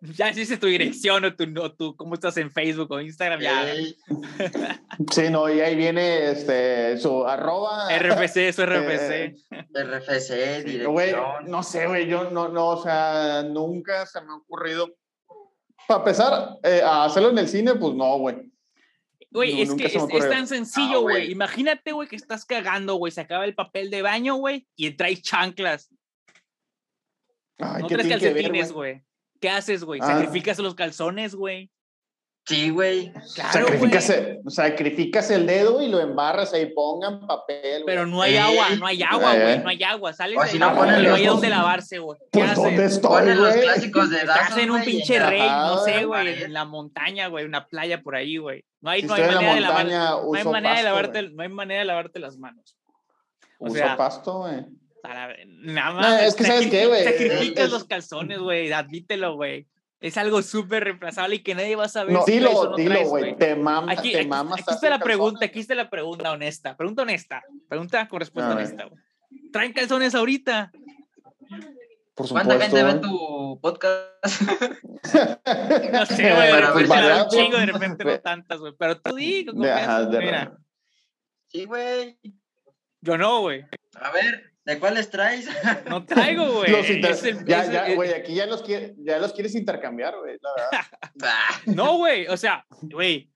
Ya si dices tu dirección o tu, o tu cómo estás en Facebook o Instagram, ya. Sí, no, y ahí viene este, su arroba. RFC, RFC. Eh, RFC, Güey, dirección. no sé, güey, yo no, no, o sea, nunca se me ha ocurrido. Para empezar, eh, a hacerlo en el cine, pues no, güey. Güey, No, es que es, tan sencillo, güey. Imagínate, güey, que estás cagando, güey. Se acaba el papel de baño, güey, y traes chanclas. Ay, no ¿qué traes calcetines, güey? güey. ¿Qué haces, güey? Ah. Sacrificas los calzones, güey. Sí, güey. Claro, sacrificas, el, sacrificas el dedo y lo embarras ahí, pongan papel. güey. Pero no hay Eh, agua, no hay agua, eh. güey. No hay agua. Sales O de si no ponen no hay dónde lavarse, güey. ¿Qué Pues, ¿dónde haces? estoy, Ponen los güey? clásicos de Estás en un pinche rey, no Ajá, sé, güey, en la montaña, güey, una playa por ahí, güey. No hay, Si no hay manera la de lavar, montaña, no hay manera de lavarte, güey. no hay manera de lavarte las manos. O Uso sea, pasto, güey. Para, nada No, más. es que, ¿sabes qué, güey? Sacrificas los calzones, güey, admítelo, güey. Es algo súper reemplazable y que nadie va a saber No, si dilo, no dilo, güey. Te mamas, Aquí, te aquí, mamas. aquí está la pregunta, aquí está la pregunta honesta. Pregunta honesta. Pregunta con respuesta honesta, güey. ¿Traen calzones ahorita? Por ¿Cuánta supuesto. gente ve güey. tu podcast? No sé, güey, da la- un chingo, de repente no Ve- tantas, güey. Pero tú digo, De- ajá, de- mira, Sí, güey. yo no, güey. A ver, ¿de cuáles traes? No traigo, güey. Los inter- Es el- ya, es el- ya, güey, aquí ya los, quiere- ya los quieres intercambiar, güey, la verdad. Bah, No, güey, o sea, güey,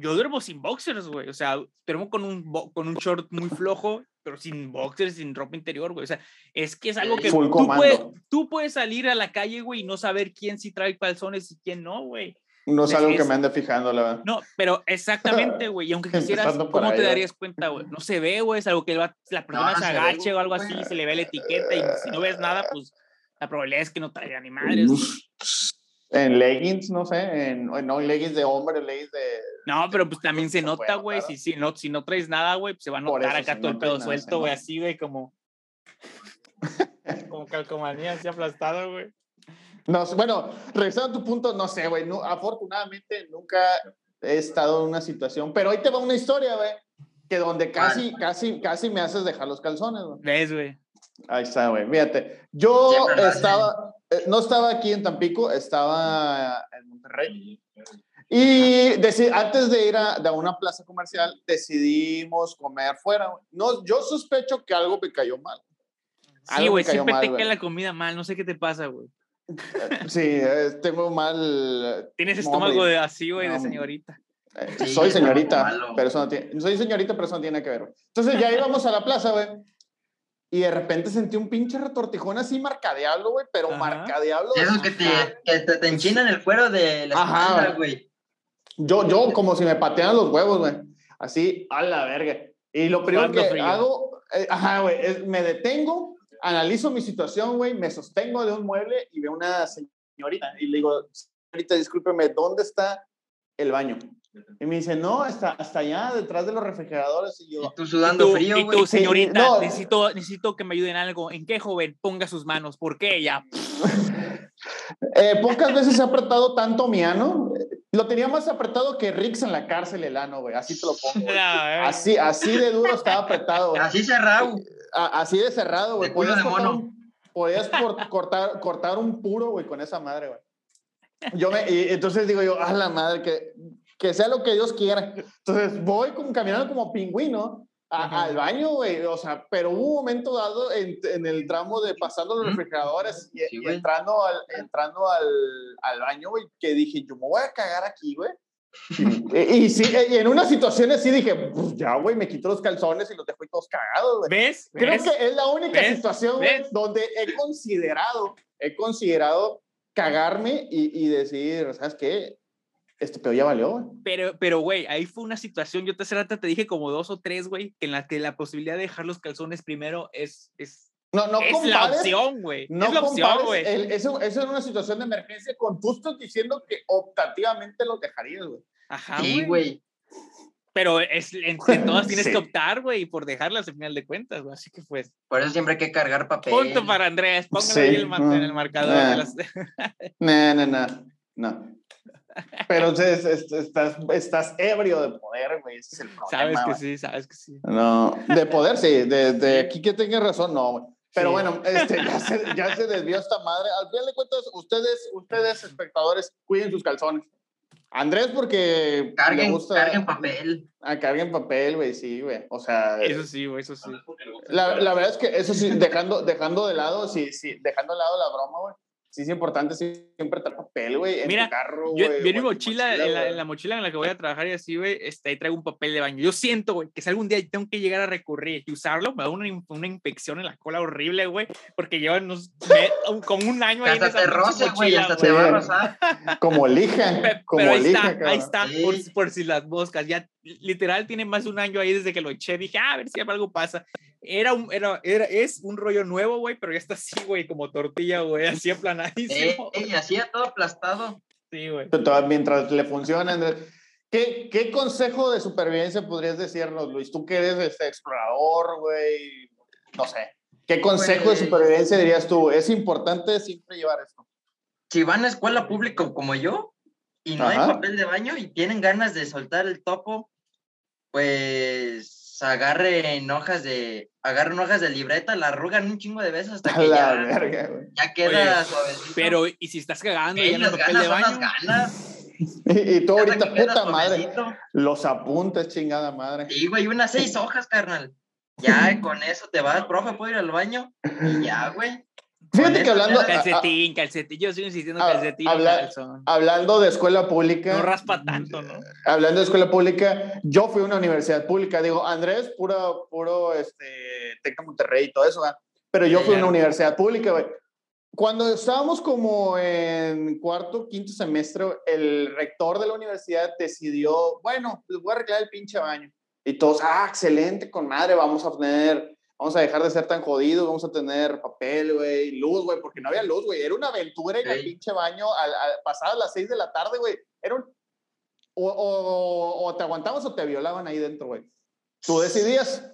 yo duermo sin boxers, güey, o sea, duermo con un, bo- con un short muy flojo, pero sin boxers, sin ropa interior, güey, o sea, es que es algo que tú puedes, tú puedes salir a la calle, güey, y no saber quién sí trae calzones y quién no, güey. No es algo que me ande fijando, la verdad. No, pero exactamente, güey, y aunque quisieras, ¿cómo ahí, te darías cuenta, güey? No se ve, güey, es algo que la persona no se se ve, agache o algo así, se le ve la etiqueta, y si no ves nada, pues la probabilidad es que no traiga ni madres. En leggings, no sé, en, no, en leggings de hombre, leggings de... No, pero pues también se Se nota, güey. Si, si, no, si no traes nada, güey, pues se va a notar eso, acá todo el pedo suelto, güey, así, güey, como. como calcomanía así aplastado, güey. No, bueno, regresando a tu punto, no sé, güey, no, afortunadamente nunca he estado en una situación, pero hoy te va una historia, güey, que donde casi, casi, casi me haces dejar los calzones, güey. ¿Ves, güey? Ahí está, güey. Fíjate, yo Siempre estaba, eh, no estaba aquí en Tampico, estaba en Monterrey. Y antes de ir a, de una plaza comercial, decidimos comer fuera. güey. No, yo sospecho que algo me cayó mal. Sí, güey, siempre mal, te cae la comida mal, no sé qué te pasa, güey. Sí, eh, tengo mal. Tienes No, estómago de así, güey, de No. señorita. eh, Sí, soy señorita, pero eso no tiene. Soy señorita, pero eso no tiene que ver. güey. Entonces ya íbamos a la plaza, güey. Y de repente sentí un pinche retortijón así marcadeablo, güey, pero Ajá. marcadeablo. Eso que te, que te, te enchinan el cuero de la Ajá, espalda, güey. Yo, yo, como si me patearan los huevos, güey. Así, a la verga. Y lo primero que frío. hago, eh, ajá, güey, es me detengo, analizo mi situación, güey, me sostengo de un mueble y veo una señorita y le digo, señorita, discúlpeme, ¿dónde está el baño? Y me dice, no, hasta, hasta allá, detrás de los refrigeradores. Y yo, Y tú Y sudando tú, frío, y güey. tú, Sí, señorita, no. necesito, necesito que me ayuden en algo. ¿En qué, joven? Ponga sus manos. ¿Por qué? Ya. Eh, pocas veces he apretado tanto mi ano. Lo tenía más apretado que Rix en la cárcel, el ano, güey. Así te lo pongo. güey. Ya, eh. Así, así de duro estaba apretado. Así cerrado. A- así de cerrado, güey. Podías de cortar un- Podías por- cortar, cortar un puro, güey, con esa madre, güey. Yo me, y entonces digo yo, a la madre, que, que sea lo que Dios quiera. Entonces voy como, caminando como pingüino a- al baño, güey. O sea, pero hubo un momento dado en, en el tramo de pasando los refrigeradores y, Sí, y entrando, al, entrando al, al baño, güey, que dije, yo me voy a cagar aquí, güey. y, y sí, y en una situación así dije, "Pues ya, güey, me quito los calzones y los dejo todos cagados, güey. ¿Ves? Creo ¿Ves? que es la única ¿Ves? situación ¿Ves? donde he considerado, he considerado cagarme y, y decir, ¿sabes qué? Este pedo ya valió, güey. Pero, pero, güey, ahí fue una situación, yo te hace rato te dije como dos o tres, güey, en la que la posibilidad de dejar los calzones primero es, es, No, no es la compares, opción, güey. no es la opción, güey. eso, eso es una situación de emergencia con tú estás diciendo que optativamente lo dejarías, güey. Ajá, Sí, güey. Pero es, entre todas tienes Sí. que optar, güey, por dejarlas al final de cuentas, güey. Así que pues, Por eso siempre hay que cargar papel. punto para Andrés, póngale Sí. ahí el, en el marcador. Ah. de las- No, no, no, no. Pero entonces es- estás, estás ebrio de poder, güey. Ese es el problema. sabes que sí, sabes que sí. No, de poder sí, de, de aquí que tenga razón, no. güey. Pero Sí. bueno, este, ya, se, ya se desvió esta madre. Al final de cuentas, ustedes, ustedes, espectadores, cuiden sus calzones. Andrés, porque le Carguen, gusta. carguen papel. Ah, carguen papel, güey, sí, güey. O sea, Eso sí, güey, eso sí. la, la verdad es que eso sí, dejando, dejando de lado, sí, sí, dejando de lado la broma, güey. Sí es importante siempre traer papel, güey, en Mira, tu carro, Yo, güey. yo en mi tu mochila, en la, en la mochila en la que voy a trabajar y así, güey, este, ahí traigo un papel de baño. Yo siento, güey, que si algún día tengo que llegar a recurrir y usarlo, me da una, una infección en la cola horrible, güey, porque llevan unos, me- un- como un año ahí en hasta esa te roce, güey. mochila, Hasta te va a rozar. Como lija, Pe- como Pero ahí lija, está, ahí está, Sí. por, si- por si las moscas. Ya literal tiene más de un año ahí desde que lo eché. Dije, "Ah, a ver si algo pasa. Era un, era, era, es un rollo nuevo, güey, pero ya está así, güey, como tortilla, güey, así Eh, aplanadísimo. y hacía todo aplastado. Sí, güey. Mientras le funciona, Andrés. ¿Qué, ¿Qué consejo de supervivencia podrías decirnos, Luis? Tú que eres este explorador, güey, no sé. ¿Qué consejo Pues- de supervivencia dirías tú? Es importante siempre llevar esto. Si van a escuela pública como yo y no Ajá. hay papel de baño y tienen ganas de soltar el topo, pues sea, agarren hojas de, agarren hojas de libreta, la arrugan un chingo de veces hasta que la ya, verga, güey. ya queda Oye, suavecito. Pero, ¿y si estás cagando en el las papel ganas de son las baño? ganas. Y, y tú ahorita, puta madre, los apuntes, chingada madre. Sí, güey, unas seis hojas, carnal. Ya con eso te vas, profe, ¿puedo ir al baño? Y ya, güey. Fíjate que hablando, Calcetín, calcetín. Yo sigo insistiendo calcetín, habla- hablando de escuela pública. No raspa tanto, ¿no? Hablando de escuela pública, yo fui a una universidad pública. Digo, Andrés, puro, puro, este, Tecno Monterrey y todo eso, ¿verdad? Pero yo fui a una universidad pública, güey. Cuando estábamos como en cuarto, quinto semestre, el rector de la universidad decidió, bueno, les voy a arreglar el pinche baño. Y todos, ah, excelente, con madre, vamos a tener, vamos a dejar de ser tan jodidos, vamos a tener papel, güey, luz, güey, porque no había luz, güey. Era una aventura en el Sí. pinche baño al, al- pasadas las seis de la tarde, güey. Era un... O, o- o te aguantabas o te violaban ahí dentro, güey. Tú decidías.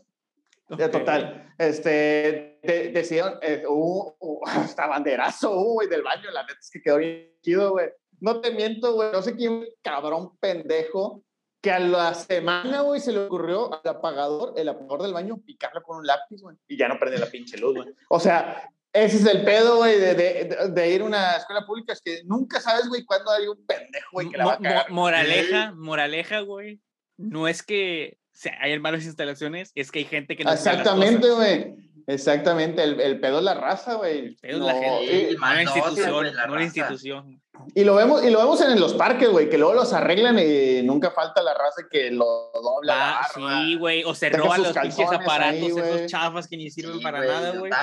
Ya, Ok. total. Este, de- decidieron, eh, hasta banderazo, güey, del baño, la neta es que quedó bien chido, güey. No te miento, güey, no sé quién, cabrón pendejo, que a la semana, güey, se le ocurrió al apagador, el apagador del baño, picarlo con un lápiz, güey, y ya no prende la pinche luz, güey. O sea, ese es el pedo, güey, de, de, de- ir a una escuela pública, es que nunca sabes, güey, cuándo hay un pendejo, güey, que la va a cagar. moraleja, moraleja, güey. No es que se hay malas instalaciones, es que hay gente que no Exactamente, güey. Exactamente, el, el pedo es la raza, güey. Pedo es la No, gente, no la institución, la no la institución. Y lo vemos, y lo vemos en los parques, güey, que luego los arreglan y nunca falta la raza que lo dobla. la Ah, barra. sí, güey, o se roban los pinches calzones aparatos, ahí, esos chafas que ni sirven Sí, para nada, güey. A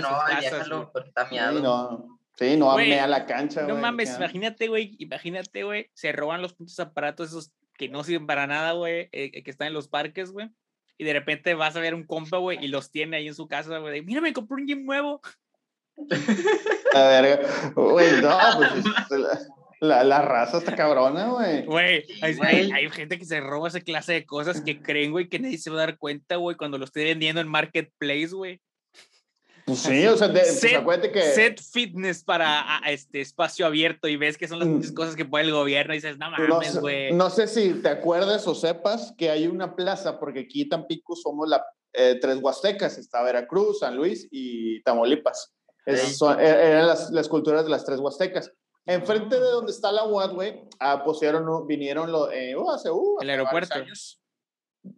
no, casas, déjalo, güey. porque está Sí, miado. no, sí, no Güey, a la cancha, No güey, mames, ya. imagínate, güey, imagínate, güey, se roban los pinches aparatos esos que no sirven para nada, güey, eh, que están en los parques, güey. Y de repente vas a ver un compa, güey, y los tiene ahí en su casa, güey. Mira, me compré un gym nuevo. La verga. Güey, no, pues es- la, la, la raza está cabrona, güey. Güey, Sí, hay, güey. hay- hay gente que se roba esa clase de cosas que creen, güey, que nadie se va a dar cuenta, güey, cuando lo esté vendiendo en Marketplace, güey. Pues sí, o sea, de, pues Set- acuérdate que. Set fitness para a- este espacio abierto y ves que son las Mm. pinches cosas que pone el gobierno y dices, no No, mames, güey. no sé si te acuerdas o sepas que hay una plaza, porque aquí Tampico somos la, eh, tres huastecas, está Veracruz, San Luis y Tamaulipas. Es- Ey. son- er- eran las, las culturas de las tres huastecas. Enfrente de donde está la UAD, güey, ah, pusieron, vinieron lo, eh, uh, hace, uh, El hace varios aeropuerto. años.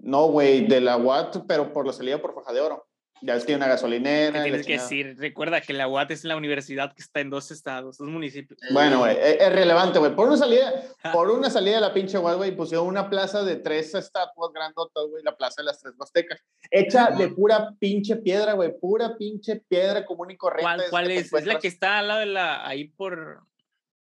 No, güey, de la UAD, pero por la salida por Faja de Oro. Ya ves que hay una ¿Qué gasolinera. tienes que decir? Recuerda que la UAT es la universidad que está en dos estados, dos municipios. Bueno, güey, es, es relevante, güey. Por una salida, por una salida de la pinche UAD, güey, pusieron una plaza de tres estatuas grandotas, güey, la plaza de las tres Huastecas. Hecha de pura pinche piedra, güey, pura pinche piedra común y corriente. ¿Cuál, es? Es la que está al lado de la, ahí por,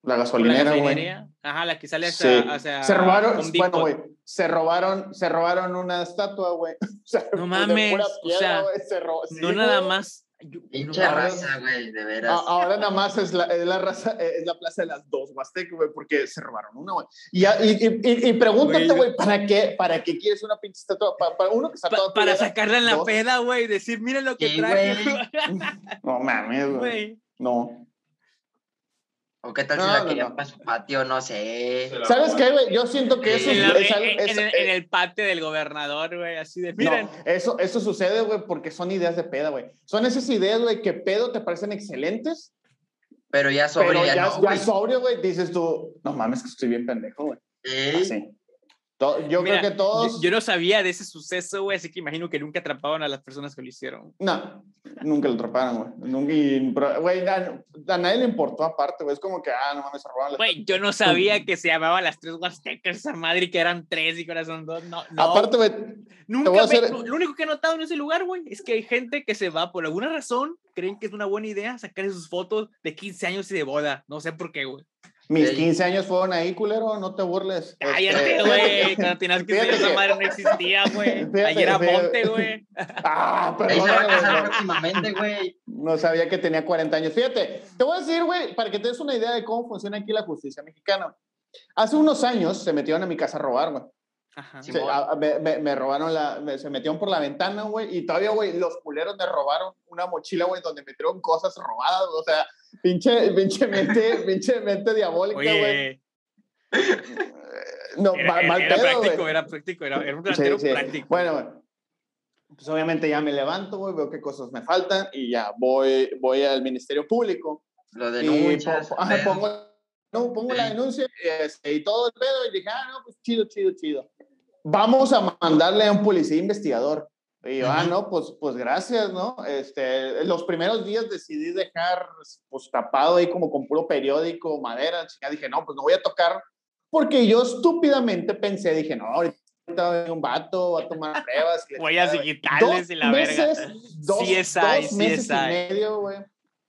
La gasolinera, güey. Ajá, la que sale hacia, Sí. hacia Se robaron, bueno, güey, se robaron, se robaron una estatua, güey. O sea, No mames, o sea, se sí, No nada más. Pinche no, raza, güey, de veras. A- Ahora nada más es la, es la raza, es la plaza de las dos Huastecas, güey, porque se robaron una, güey. Y, ya- y, y, y- y pregúntate, Güey. ¿para qué, ¿para qué quieres una pinche estatua? Pa- Para, uno que está pa- todo para culera, sacarla en la dos. peda, güey, decir, mira lo que Sí, traje. No mames. Güey. No. ¿O qué tal si No, la no, querían no. para su patio? No sé. ¿Sabes qué, güey? Yo siento que eso En, es, la- es algo- en- es- en el, es- en el patio del gobernador, güey, así de, no, miren. eso, eso sucede, güey, porque son ideas de peda, güey. Son esas ideas, güey, que pedo te parecen excelentes, Pero ya sobre pero ya, ya, no, ya sobrio, güey, dices tú, no mames, que estoy bien pendejo, güey. Sí. Así. Yo Mira, creo que todos... Yo, yo no sabía de ese suceso, güey, así que imagino que nunca atrapaban a las personas que lo hicieron. No, nunca lo atraparon, güey. Nunca, güey, a, a nadie le importó aparte, güey. Es como que, ah, no mames, se robaron las- Güey, yo no sabía que se llamaba las tres huastecas esa madre y que eran tres y que ahora son dos. No, no. Aparte, güey, nunca me- hacer- lo, lo único que he notado en ese lugar, güey, es que hay gente que se va por alguna razón, creen que es una buena idea sacar sus fotos de 15 años y de boda. No sé por qué, güey. Mis Ey. 15 años fueron ahí, culero, no te burles. Cállate, Este, güey. Cuando tenías que fíjate esa madre no existía, güey. Ayer era monte, güey. Ah, perdón, próximamente, güey. No sabía que tenía 40 años. Fíjate, te voy a decir, güey, para que te des una idea de cómo funciona aquí la justicia mexicana. Hace unos años se metieron a mi casa a robar, güey. Ajá. Sí, a- a- me, me- me robaron la, me- se metieron por la ventana, güey, y todavía, güey, los culeros me robaron una mochila, güey, donde metieron cosas robadas, güey, o sea, pinche, pinche mente, pinche mente diabólica, güey. No, era, mal, era- mal era pedo, práctico, güey. era práctico, era, era un Sí, ratero sí. práctico. Bueno, güey. Pues obviamente ya me levanto, güey, veo qué cosas me faltan y ya voy, voy al Ministerio Público. Lo Y denuncias. po- ajá, pedo. pongo, no, pongo la Sí. denuncia y, este, y todo el pedo y dije, ah, no, pues chido, chido, chido. Vamos a mandarle a un policía investigador. Y yo, ah, no, pues, pues gracias, ¿no? Este, los primeros días decidí dejar, pues, tapado ahí como con puro periódico, madera, chica. Dije, no, pues no voy a tocar, porque yo estúpidamente pensé, dije, no, ahorita un vato, va a tomar pruebas. Huellas chingada, güey". digitales Dos y la verga. meses, Dos, CSI, dos meses CSI. y medio, güey.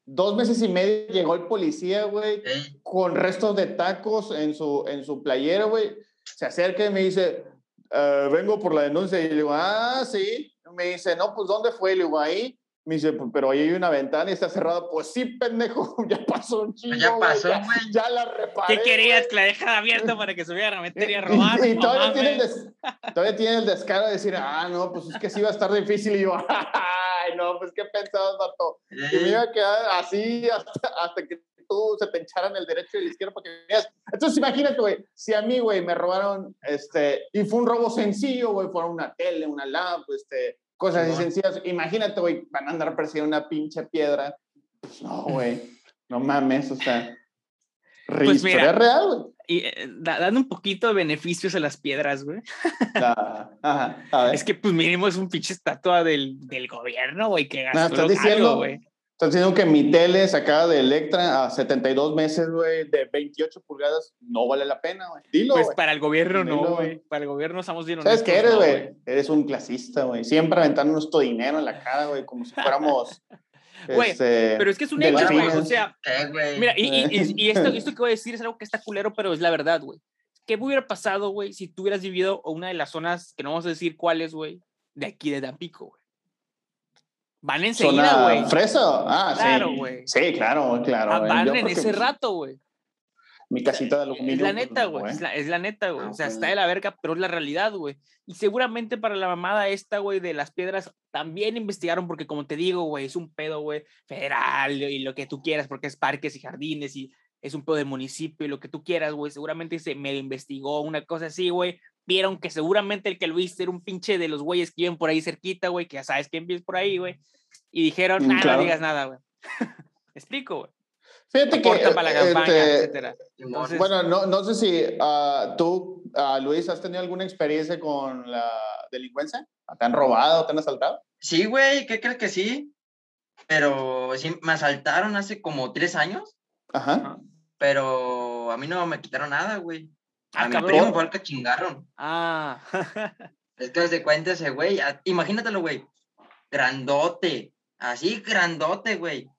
Dos meses y medio llegó el policía, güey, Ey, con restos de tacos en su, en su playera, güey. Se acerca y me dice, "Eh, vengo por la denuncia. Y le digo, ah, sí. Me dice, no, pues, ¿dónde fue? Y le digo, ahí. Me dice, "Pues, pero ahí hay una ventana y está cerrada. Pues sí, pendejo, ya pasó un chingo, ya pasó, ya, güey. ya la reparé. ¿Qué querías? güey". Que la dejara abierta para que se hubiera a meter y a Y- robar. Y, todavía, tiene el des- todavía tiene el descaro de decir, ah, no, pues es que sí va a estar difícil. Y yo, ay, no, pues qué pensabas, vato. Que me ey, iba a quedar así hasta, hasta que tú se te echaran el derecho y el izquierdo para que veas. Entonces, imagínate, güey, si a mí, güey, me robaron, este, y fue un robo sencillo, güey, fueron una tele, una lap, este, cosas así sencillas. Imagínate, güey, van a andar persiguiendo una pinche piedra. Pues no, güey, no mames, o sea, Pues mira. real, güey. Y eh, da- dando un poquito de beneficios a las piedras, güey. La- Ajá, a ver. Es que, pues, mínimo es un pinche estatua del, del gobierno, güey, que gastó estás algo, diciendo- güey. Estás diciendo que mi tele sacada de Electra a 72 meses, güey, de 28 pulgadas, no vale la pena, güey. Dilo, Pues para el gobierno Dilo, no, güey. Para el gobierno estamos bien ¿Sabes honestos. qué eres, no, güey? Eres un clasista, güey. Siempre aventando nuestro dinero en la cara, güey, como si fuéramos. Güey, este, Pero es que es un hecho, güey. O sea, ¿qué, güey? mira, y, y- y- y esto, esto que voy a decir es algo que está culero, pero es la verdad, güey. ¿Qué hubiera pasado, güey, si tú hubieras vivido una de las zonas, que no vamos a decir cuáles, güey, de aquí de Tampico, güey? Van enseguida, ¿Zona güey. fresa? Ah, Claro, sí. güey. Sí, claro, claro. Ah. Van en ese pues, rato, güey. Mi casita de aluminio. Es la pues, neta, güey. Es la, es la neta, güey. Ah, O sea, está güey. de la verga, pero es la realidad, güey. Y seguramente para la mamada esta, güey, de las piedras, también investigaron, porque como te digo, güey, es un pedo, güey, federal y lo que tú quieras, porque es parques y jardines y es un pedo de municipio y lo que tú quieras, güey. Seguramente se me investigó una cosa así, güey. Vieron que seguramente el que lo hizo era un pinche de los güeyes que viven por ahí cerquita, güey, que ya sabes quién vive por ahí, güey. Y dijeron, Mm, nada, claro. no digas nada, güey. Explico, güey. Fíjate que. Para la campaña, este, etcétera. Entonces- Bueno, no, no sé si ah, tú, ah, Luis, has tenido alguna experiencia con la delincuencia. ¿Te han robado, te han asaltado? Sí, güey, ¿qué crees que sí? Pero sí, me asaltaron hace como tres años, Ajá. pero a mí no me quitaron nada, güey. A Ah, mi cabrón. primo fue el que chingaron. Ah, Es que de cuenta ese güey, a- imagínatelo, güey. Grandote, así grandote, güey.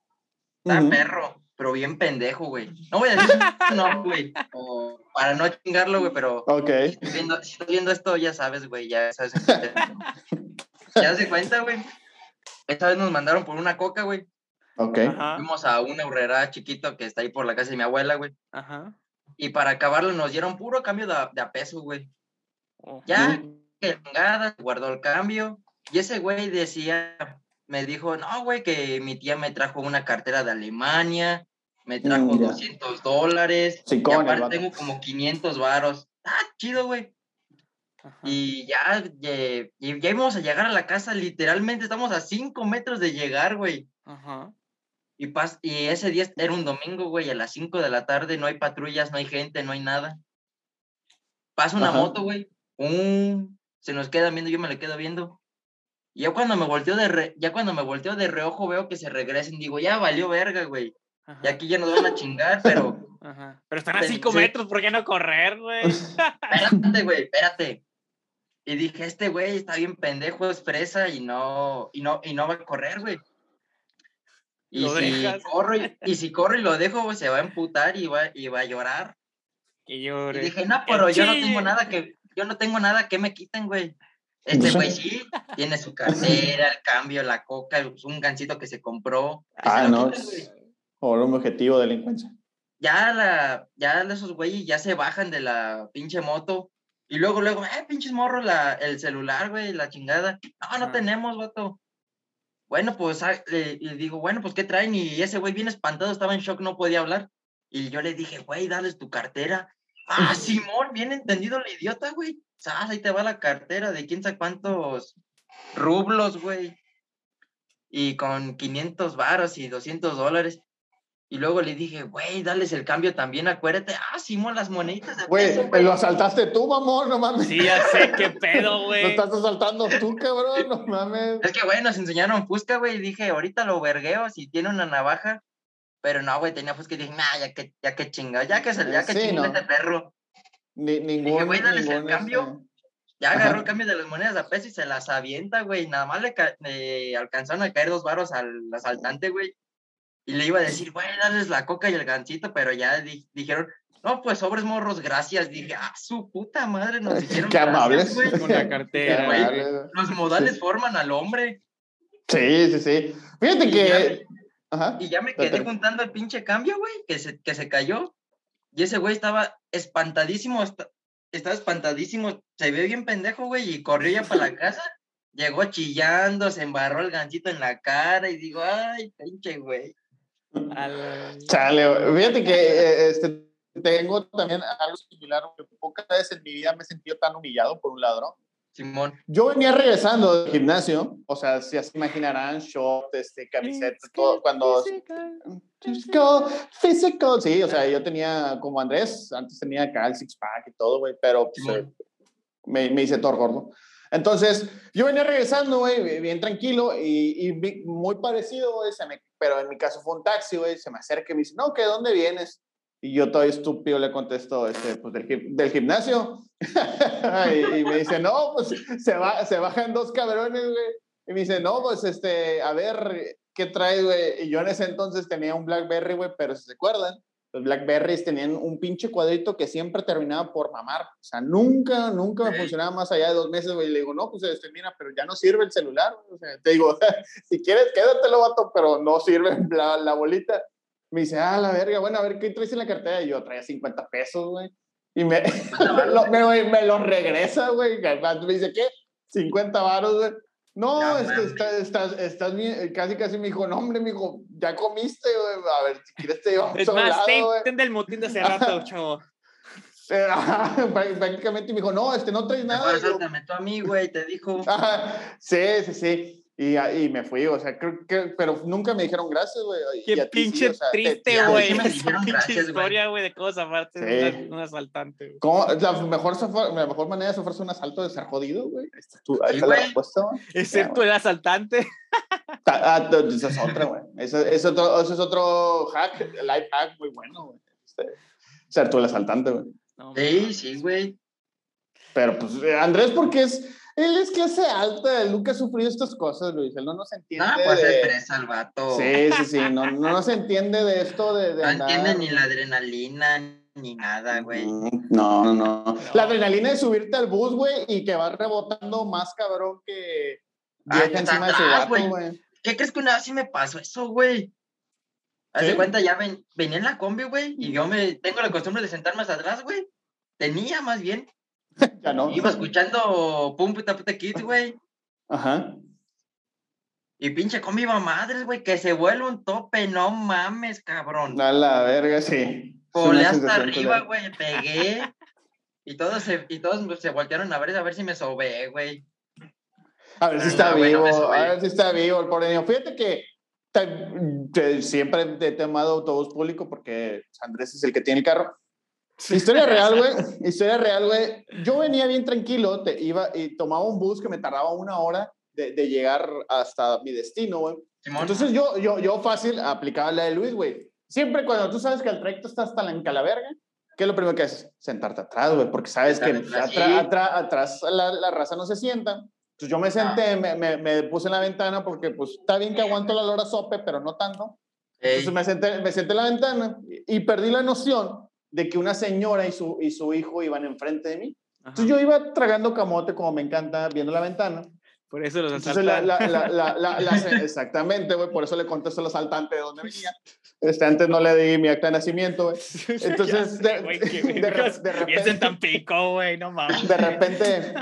Está perro, pero bien pendejo, güey. No voy a decir no, güey, o para no chingarlo, güey, pero Ok. si estás viendo, si estás viendo esto, ya sabes, güey, ya sabes. ya se cuenta, güey. Esta vez nos mandaron por una coca, güey. Ok. ajá, Fuimos a una horrera chiquito que está ahí por la casa de mi abuela, güey. ajá. Y para acabarlo nos dieron puro cambio de, a- de a peso, güey. Ya, que chingada, guardó el cambio. Y ese güey decía, me dijo, no, güey, que mi tía me trajo una cartera de Alemania, me trajo ya. 200 dólares, Sí, y aparte tengo como 500 varos. Ah, chido, güey. Ajá. Y ya, ye- y ya íbamos a llegar a la casa, literalmente estamos a 5 metros de llegar, güey. Ajá. Y, pas y ese día era un domingo, güey, a las 5 de la tarde, no hay patrullas, no hay gente, no hay nada. Pasa una Ajá. moto, güey. un Se nos queda viendo, yo me le quedo viendo. Y ya cuando me volteo de re- ya cuando me volteo de reojo veo que se regresen, digo, ya valió verga, güey. Ajá. Y aquí ya nos van a chingar, pero Ajá. Pero están a Pensé- 5 metros, ¿por qué no correr, güey? espérate, güey, espérate. Y dije, este güey está bien pendejo, es fresa y no, y no, y no va a correr, güey. Y Lo si dejas. corro y, y si corro y lo dejo, se va a emputar y va, y va a llorar. Que Y llore. dije, no, pero yo no tengo nada que, yo no tengo nada que me quiten, güey. Este güey sí, tiene su cartera, el cambio, la coca, un gancito que se compró. Ah, no. quitan. Por un objetivo de delincuencia. Ya la, ya esos güeyes ya se bajan de la pinche moto. Y luego, luego, eh, pinches morros, la, el celular, güey, la chingada. No, no Ajá. tenemos, vato. Bueno, pues, ah, le, le digo, bueno, pues, ¿qué traen? Y ese güey bien espantado, estaba en shock, no podía hablar. Y yo le dije, güey, dales tu cartera. Ah, Simón, bien entendido el idiota, güey. ¿Sabes? Ahí te va la cartera de quién sabe cuántos rublos, güey. Y con 500 varos y 200 dólares. Y luego le dije, güey, dales el cambio también, acuérdate. Ah, Simón, las moneditas de Güey, peso, me lo asaltaste tú, mamón, no mames. Sí, ya sé qué pedo, Lo güey. estás asaltando tú, cabrón, no mames. Es que, güey, nos enseñaron Fusca, güey, y dije, ahorita lo vergueo si tiene una navaja. Pero no, güey, tenía Fusca y dije, nah, ya que, ya que chinga, ya que se, ya que Sí, chingó no. este perro. Ni, ningún, güey, dales el ningún, cambio. este, Ya agarró Ajá. el cambio de las monedas a peso y se las avienta, güey. Nada más le alcanzaron a caer dos varos al asaltante, güey. Y le iba a decir, güey, dales la coca y el gancito, pero ya di- dijeron, no, pues sobres morros, gracias. Dije, ah, su puta madre, nos hicieron Qué gracias, amables. Con la cartera. Los modales forman al hombre. Sí, sí, sí. Fíjate Y que. ya- Ajá. Y ya me quedé juntando el pinche cambio, güey, que se, que se cayó. Y ese güey estaba espantadísimo, esta- estaba espantadísimo. Se ve bien pendejo, güey, y corrió ya para la casa. Llegó chillando, se embarró el gancito en la cara y digo, ay, pinche güey. A la- Chale, fíjate que eh, este, tengo también algo similar. porque Pocas veces en mi vida me he sentido tan humillado por un ladrón. Simón. Yo venía regresando del gimnasio, o sea, si se imaginarán, short, este, camiseta, todo, cuando... Physical, physical, sí, o sea, yo tenía como Andrés, antes tenía acá el six pack y todo, güey, pero pues, me, me hice todo gordo. Entonces, yo venía regresando, güey, bien tranquilo y, y muy parecido, güey, pero en mi caso fue un taxi, güey, se me acerca y me dice, no, ¿qué? ¿Dónde vienes? Y yo todo estúpido le contesto, este, pues del, del gimnasio. y, y me dice, no, pues se, va, se bajan dos cabrones, güey. Y me dice, no, pues este, a ver, ¿qué traes, güey? Y yo en ese entonces tenía un Blackberry, güey, pero si se acuerdan, los Blackberries tenían un pinche cuadrito que siempre terminaba por mamar. O sea, nunca, nunca me funcionaba más allá de dos meses, güey. Y le digo, no, pues este, mira, pero ya no sirve el celular. O sea, te digo, si quieres, quédatelo, vato, pero no sirve la, la bolita. Me dice, ah, la verga, bueno, a ver, ¿qué traes en la cartera? Y yo traía 50 pesos, güey. Y me, lo, me, me lo regresa, güey. Me dice, ¿qué? 50 varos, güey. No, es que estás, estás, estás bien, casi, casi me dijo, no, hombre, me dijo, ya comiste, güey. A ver, si quieres te llevamos Es a un más, lado, ten del motín de hace rato, chavo. Eh, Prácticamente me dijo, no, este, no traes nada. Yo, suéltame tú a mí, güey, te dijo. Sí, sí, sí. Y, y me fui, o sea, creo que, pero nunca me dijeron gracias, güey. y Qué ti sí, pinche o sea, te- triste, güey. Esa pinche historia, güey, de cosas aparte Sí. de un, un asaltante, güey. ¿Cómo? La mejor, la mejor manera de sufrirse un asalto es ser jodido, güey. Ahí está, tu- ahí Sí, está la güey. respuesta, güey. Excepto el asaltante. Ta- Ah, esa es otra, güey. Eso, es otro, es otro hack, life hack muy bueno, güey. Este, ser tú el asaltante, güey. No, Sí, sí, güey. Pero pues eh, Andrés, porque es, él es clase alta, él nunca ha sufrido estas cosas, Luis. Él no nos entiende. No, pues de- es presa el vato. Sí, sí, sí, no, no nos entiende de esto de, de No andar- entiende ni la adrenalina ni nada, güey. Mm, No, no, no. La adrenalina de subirte al bus, güey, y que vas rebotando más cabrón que Ah, que está encima de su gato, güey. güey. ¿Qué crees que una vez sí me pasó eso, güey? Haz de ¿Sí? cuenta, ya ven, venía en la combi, güey, y yo me tengo la costumbre de sentarme hasta atrás, güey. Tenía más bien. Ya no. Iba escuchando Pum Puta Puta Kids, güey. Ajá. Y pinche combi iba madres, güey, que se vuelve un tope, no mames, cabrón. A la verga, sí. Volé hasta arriba, güey, pegué. Y todos se, y todos se voltearon a ver, a ver si me sobé, güey. A ver si está no, güey, no vivo, a ver si está vivo el pobre niño. Fíjate que ta- te- siempre te he tomado autobús público porque Andrés es el que tiene el carro. Historia real, güey. Historia real, güey. Yo venía bien tranquilo, te iba y tomaba un bus que me tardaba una hora de, de llegar hasta mi destino, güey. Entonces yo, yo, yo fácil aplicaba la de Luis, güey. Siempre cuando tú sabes que el trayecto está hasta la encalaverga, ¿qué es lo primero que haces? Sentarte atrás, güey, porque sabes que atrás, atra- atra- atrás la, la raza no se sienta. Entonces yo me senté, me, me, me puse en la ventana porque pues está bien que aguanto la lora sope, pero no tanto. Ey, Entonces me senté, me senté en la ventana y, y perdí la noción de que una señora y su, y su hijo iban enfrente de mí. Ajá. Entonces yo iba tragando camote como me encanta viendo la ventana. Por eso los Entonces, la, asaltan. la, la, la, la- la- exactamente, güey, por eso le contesto al asaltante de dónde venía. Este, antes no le di mi acta de nacimiento, güey. Entonces, de- repente- güey, no mames. De repente,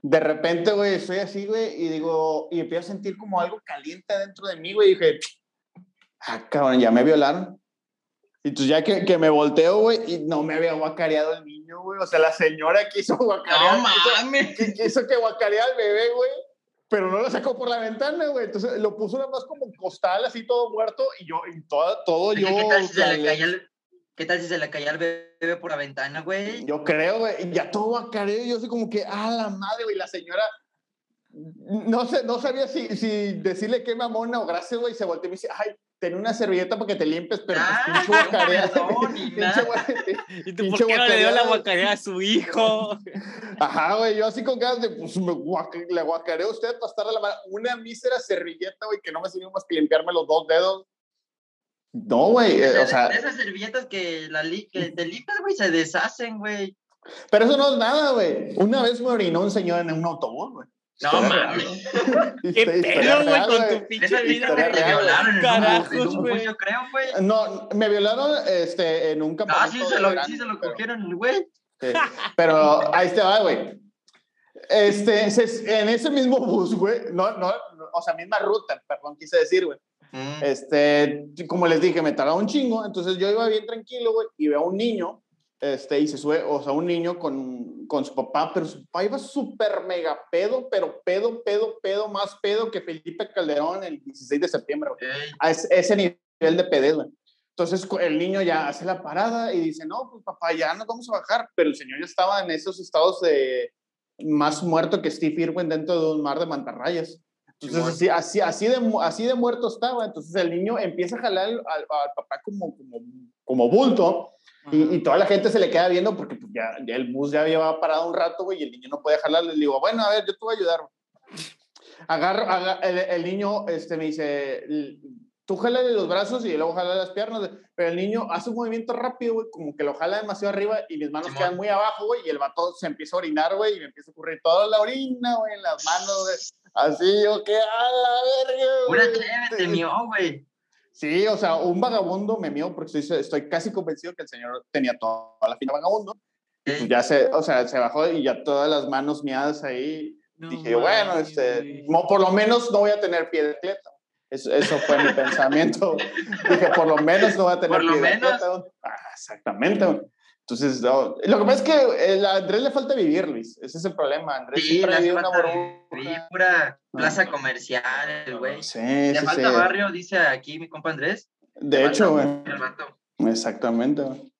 de repente, güey, estoy así, güey, y digo, y empiezo a sentir como algo caliente dentro de mí, güey, y dije, ah, cabrón, ya me violaron. Y entonces ya que, que me volteo, güey, y no me había guacareado el niño, güey. O sea, la señora quiso guacarear. No quiso- mames. qui- quiso que guacareara al bebé, güey. pero no lo sacó por la ventana, güey. Entonces lo puso nada más como costal, así todo muerto, y yo, y todo, todo yo. ¿Qué tal, si se le caía el, ¿Qué tal si se le caía el bebé por la ventana, güey? Yo creo, güey. Ya todo acareo, yo así como que, ah, la madre, güey, la señora. No sé, no sabía si, si decirle qué mamona o gracias, güey. Se volteó y me dice, ay, ten una servilleta para que te limpies, pero pues, Ah, pinche guacarea. no, ni pinche nada. guacarea. ¿Y tú por qué no le dio la guacareada. guacarea a su hijo? Ajá, güey, yo así con ganas de, pues, me guaca- le guacareo a usted para estarle la mano. Una mísera servilleta, güey, que no me sirvió más que limpiarme los dos dedos. No, güey, eh, o sea, esas servilletas que, la li- que te limpias, güey, se deshacen, güey. pero eso no es nada, güey. Una vez me orinó un señor en un autobús, güey. No mames. ¿Qué pedo, güey, con tu pinche vida? te violaron Carajos, güey. yo creo, güey. No, me violaron este, en un Ah, campamento. sí de se lo, sí se lo cogieron el güey. sí. Pero ahí te va, güey. Este, en ese mismo bus, güey, no, no, no, o sea, misma ruta, perdón, quise decir, güey. Mm. Este, como les dije, me tardaba un chingo, entonces yo iba bien tranquilo, güey, y veo a un niño, este, y se sube, o sea, un niño con, con su papá, pero su papá iba súper mega pedo, pero pedo, pedo, pedo, más pedo que Felipe Calderón el 16 de septiembre, A ese, ese nivel de pedez, güey. Entonces el niño ya hace la parada y dice, no, pues papá, ya nos vamos a bajar, pero el señor ya estaba en esos estados de más muerto que Steve Irwin dentro de un mar de mantarrayas. Entonces, así, así, así, de, así de muerto estaba. Entonces, el niño empieza a jalar al, al- al papá como, como, como bulto y, y toda la gente se le queda viendo porque pues, ya, ya el bus ya había parado un rato, güey, y el niño no puede jalar. Le digo, bueno, a ver, yo te voy a ayudar. güey". Agarro, aga- el, el niño este, me dice, "L- tú jálale los brazos y luego jala las piernas, güey". pero el niño hace un movimiento rápido, güey, como que lo jala demasiado arriba y mis manos Simón. quedan muy abajo, güey, y el vato se empieza a orinar, güey, y me empieza a ocurrir toda la orina, güey, en las manos, güey. Así, yo, que a la verga, güey". chévere, te güey. Sí, o sea, un vagabundo me mío porque estoy, estoy casi convencido que el señor tenía toda la fina vagabundo. Y ya se, o sea, se bajó y ya todas las manos miadas ahí. No Dije, bueno, mames, este, no, por lo menos no voy a tener pie de atleta. Eso, eso fue mi pensamiento. Dije, por lo menos no voy a tener Por lo pie de menos. atleta. Ah, exactamente. Entonces, no, lo que pasa es que a Andrés le falta vivir, Luis. Ese es el problema. Andrés Sí, le hace una falta vivir, pura plaza comercial, güey. Sí, Le sí, falta sí. barrio, dice aquí mi compa Andrés. De Le hecho, güey. Exactamente. güey.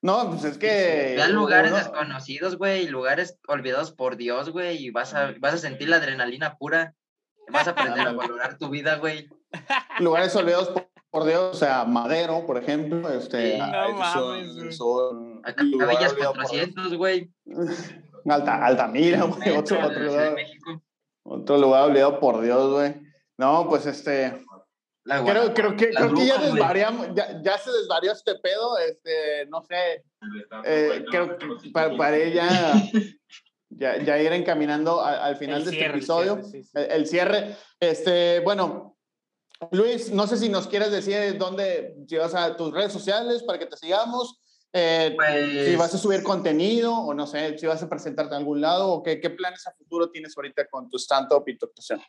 No, pues es que. Ve a lugares uno- desconocidos, güey, lugares olvidados por Dios, güey, y vas a, vas a sentir la adrenalina pura. Vas a aprender a valorar tu vida, güey. lugares olvidados por, por Dios, o sea, Madero, por ejemplo. Este, Sí. No son- mames, son olvidados por 400, güey. Alta, Altamira, güey, otro, otro, lugar, México. otro lugar olvidado por Dios, güey. No, pues este, La creo, Guanajuato, creo que, creo que ya desvariamos, ya, ya se desvarió este pedo, este, no sé, eh, creo que pa- para, ya, ya, ya ir encaminando a- al final El de cierre, este el episodio. cierre, sí, sí. el, el cierre. Este, bueno, Luis, no sé si nos quieres decir dónde llevas a tus redes sociales para que te sigamos. eh, Pues- si vas a subir contenido o no sé, si vas a presentarte en algún lado o qué, qué planes a futuro tienes ahorita con tu stand-up y tu actuación.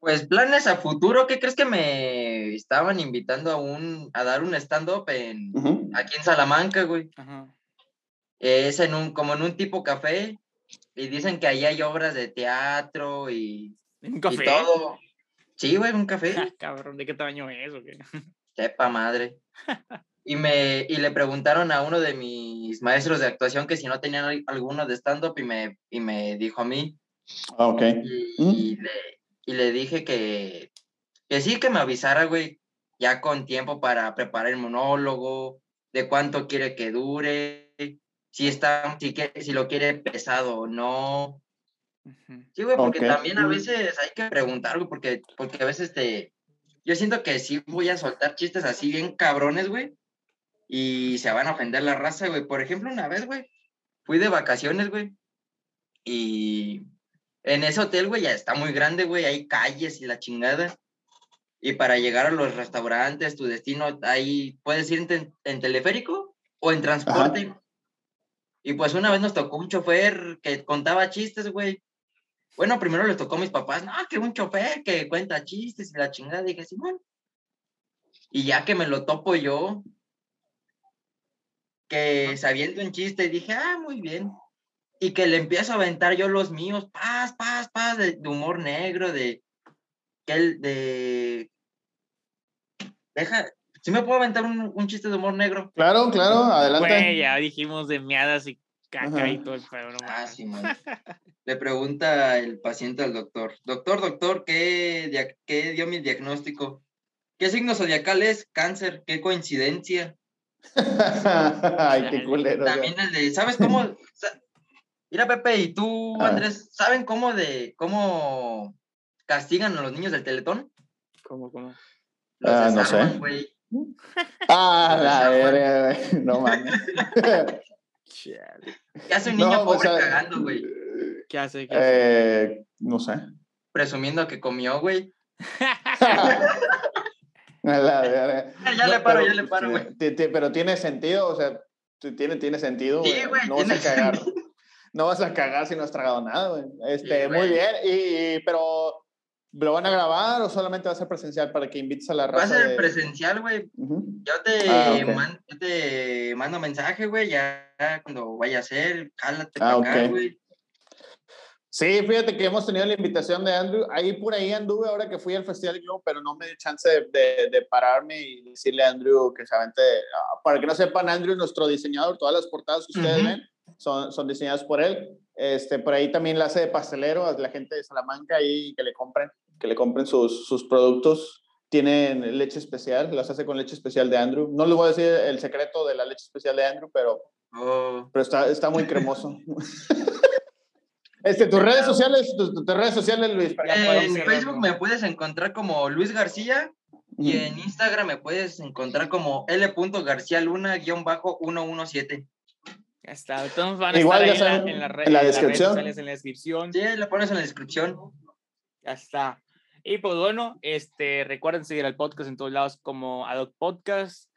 Pues planes a futuro, ¿qué crees que me estaban invitando a un a dar un stand-up en aquí en Salamanca, güey? Es en un, como en un tipo café, y dicen que ahí hay obras de teatro y, ¿Un y todo. Sí, güey, un café. Ah, Cabrón, ¿de qué tamaño es o qué? Sepa madre. Y me y le preguntaron a uno de mis maestros de actuación que si no tenían al- alguno de stand-up y me, y me dijo a mí. Ah, ok. Y, Mm. y le, y le dije que, que sí, que me avisara, güey, ya con tiempo para preparar el monólogo, de cuánto quiere que dure, si, está, si, quiere- si lo quiere pesado o no. Sí, güey, porque también a veces hay que preguntar, güey, porque, porque a veces te... Yo siento que sí voy a soltar chistes así bien cabrones, güey, y se van a ofender la raza, güey. Por ejemplo, una vez, güey, fui de vacaciones, güey, y en ese hotel, güey, ya está muy grande, güey, hay calles y la chingada. Y para llegar a los restaurantes, tu destino, ahí puedes ir en teleférico o en transporte. Y pues una vez nos tocó un chofer que contaba chistes, güey. Bueno, primero les tocó a mis papás, no, que un chofer que cuenta chistes y la chingada. Dije, Simón. Y ya que me lo topo yo, que sabiendo un chiste, dije, ah, muy bien. y que le empiezo a aventar yo los míos, paz, paz, paz, de, de humor negro, de, que él, de, deja, ¿sí me puedo aventar un, un chiste de humor negro? Claro, claro, adelante. Güey, ya dijimos de miadas y caca y todo el pedo, no Ah, sí, man. Le pregunta el paciente al doctor, doctor, doctor, ¿qué, qué dio mi diagnóstico? ¿Qué signo zodiacal es? Cáncer, qué coincidencia. Ay, qué culero. ya. También el de, ¿sabes cómo? Mira, Pepe, y tú, Ah. Andrés, ¿saben cómo de cómo castigan a los niños del Teletón? ¿Cómo, cómo? Los Ah, no desarman, sé. güey. Ah, la verga, güey. No mames. ¿Qué hace un niño No, pobre cagando, güey? ¿Qué hace? ¿Qué hace? Eh, no sé. Presumiendo que comió, güey. Ya le paro, pero, ya le paro, güey. Pero tiene sentido, o sea, ti- tiene, tiene sentido. Sí, güey. No vas a cagar. No vas a cagar si no has tragado nada, güey. Este, Sí, muy bien. Y, y- pero, ¿lo van a grabar o solamente va a ser presencial para que invites a la Va a raza? ser de- presencial, güey. Ujú. Yo te, Ah, ok. man- yo te mando mensaje, güey, ya cuando vaya a ser, jálate Ah, para acá. Sí, fíjate que hemos tenido la invitación de Andrew. Ahí por ahí anduve ahora que fui al Festival Globo, pero no me dio chance de, de- de pararme y decirle a Andrew que se avente. ah, Para que no sepan, Andrew es nuestro diseñador. Todas las portadas que ustedes Ujú. ven son, son diseñadas por él. Este, por ahí también la hace de pastelero a la gente de Salamanca ahí que le compren, que le compren sus, sus productos. Tienen leche especial, las hace con leche especial de Andrew. No les voy a decir el secreto de la leche especial de Andrew, pero Oh, pero está, está muy cremoso. este, tus redes sociales, tus, tus redes sociales, Luis. para que Ya en Facebook me puedes encontrar como Luis García y en Instagram me puedes encontrar como L.García-Luna-117. Ya está. Todos van a Igual estar ya ahí en, la, en, la en descripción. sociales, en la descripción. Sí, lo pones en la descripción. Ya está. Y pues bueno, este, recuerden seguir al podcast en todos lados como Adoc Podcast.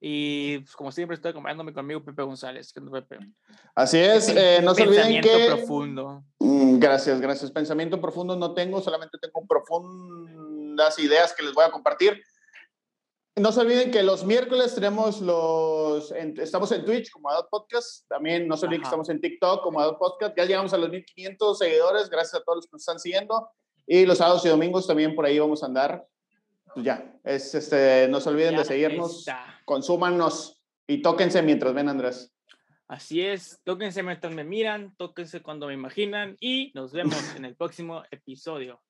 Y pues, como siempre estoy acompañándome conmigo Pepe González. ¿Qué onda, Pepe? Así es, eh, no se olviden Pensamiento que... profundo. Mm, Gracias, gracias. Pensamiento profundo no tengo, solamente tengo profundas ideas que les voy a compartir. No se olviden que los miércoles tenemos los, en- estamos en Twitch como Adult Podcast, también no se olviden que Ajá. estamos en TikTok como Adult Podcast, ya llegamos a los 1500 seguidores, gracias a todos los que nos están siguiendo, y los sábados y domingos también por ahí vamos a andar. Pues ya, es, este, no se olviden Ya de seguirnos, está. consúmanos y tóquense mientras ven Andrés. Así es. Tóquense mientras me miran, tóquense cuando me imaginan. Y nos vemos en el próximo episodio.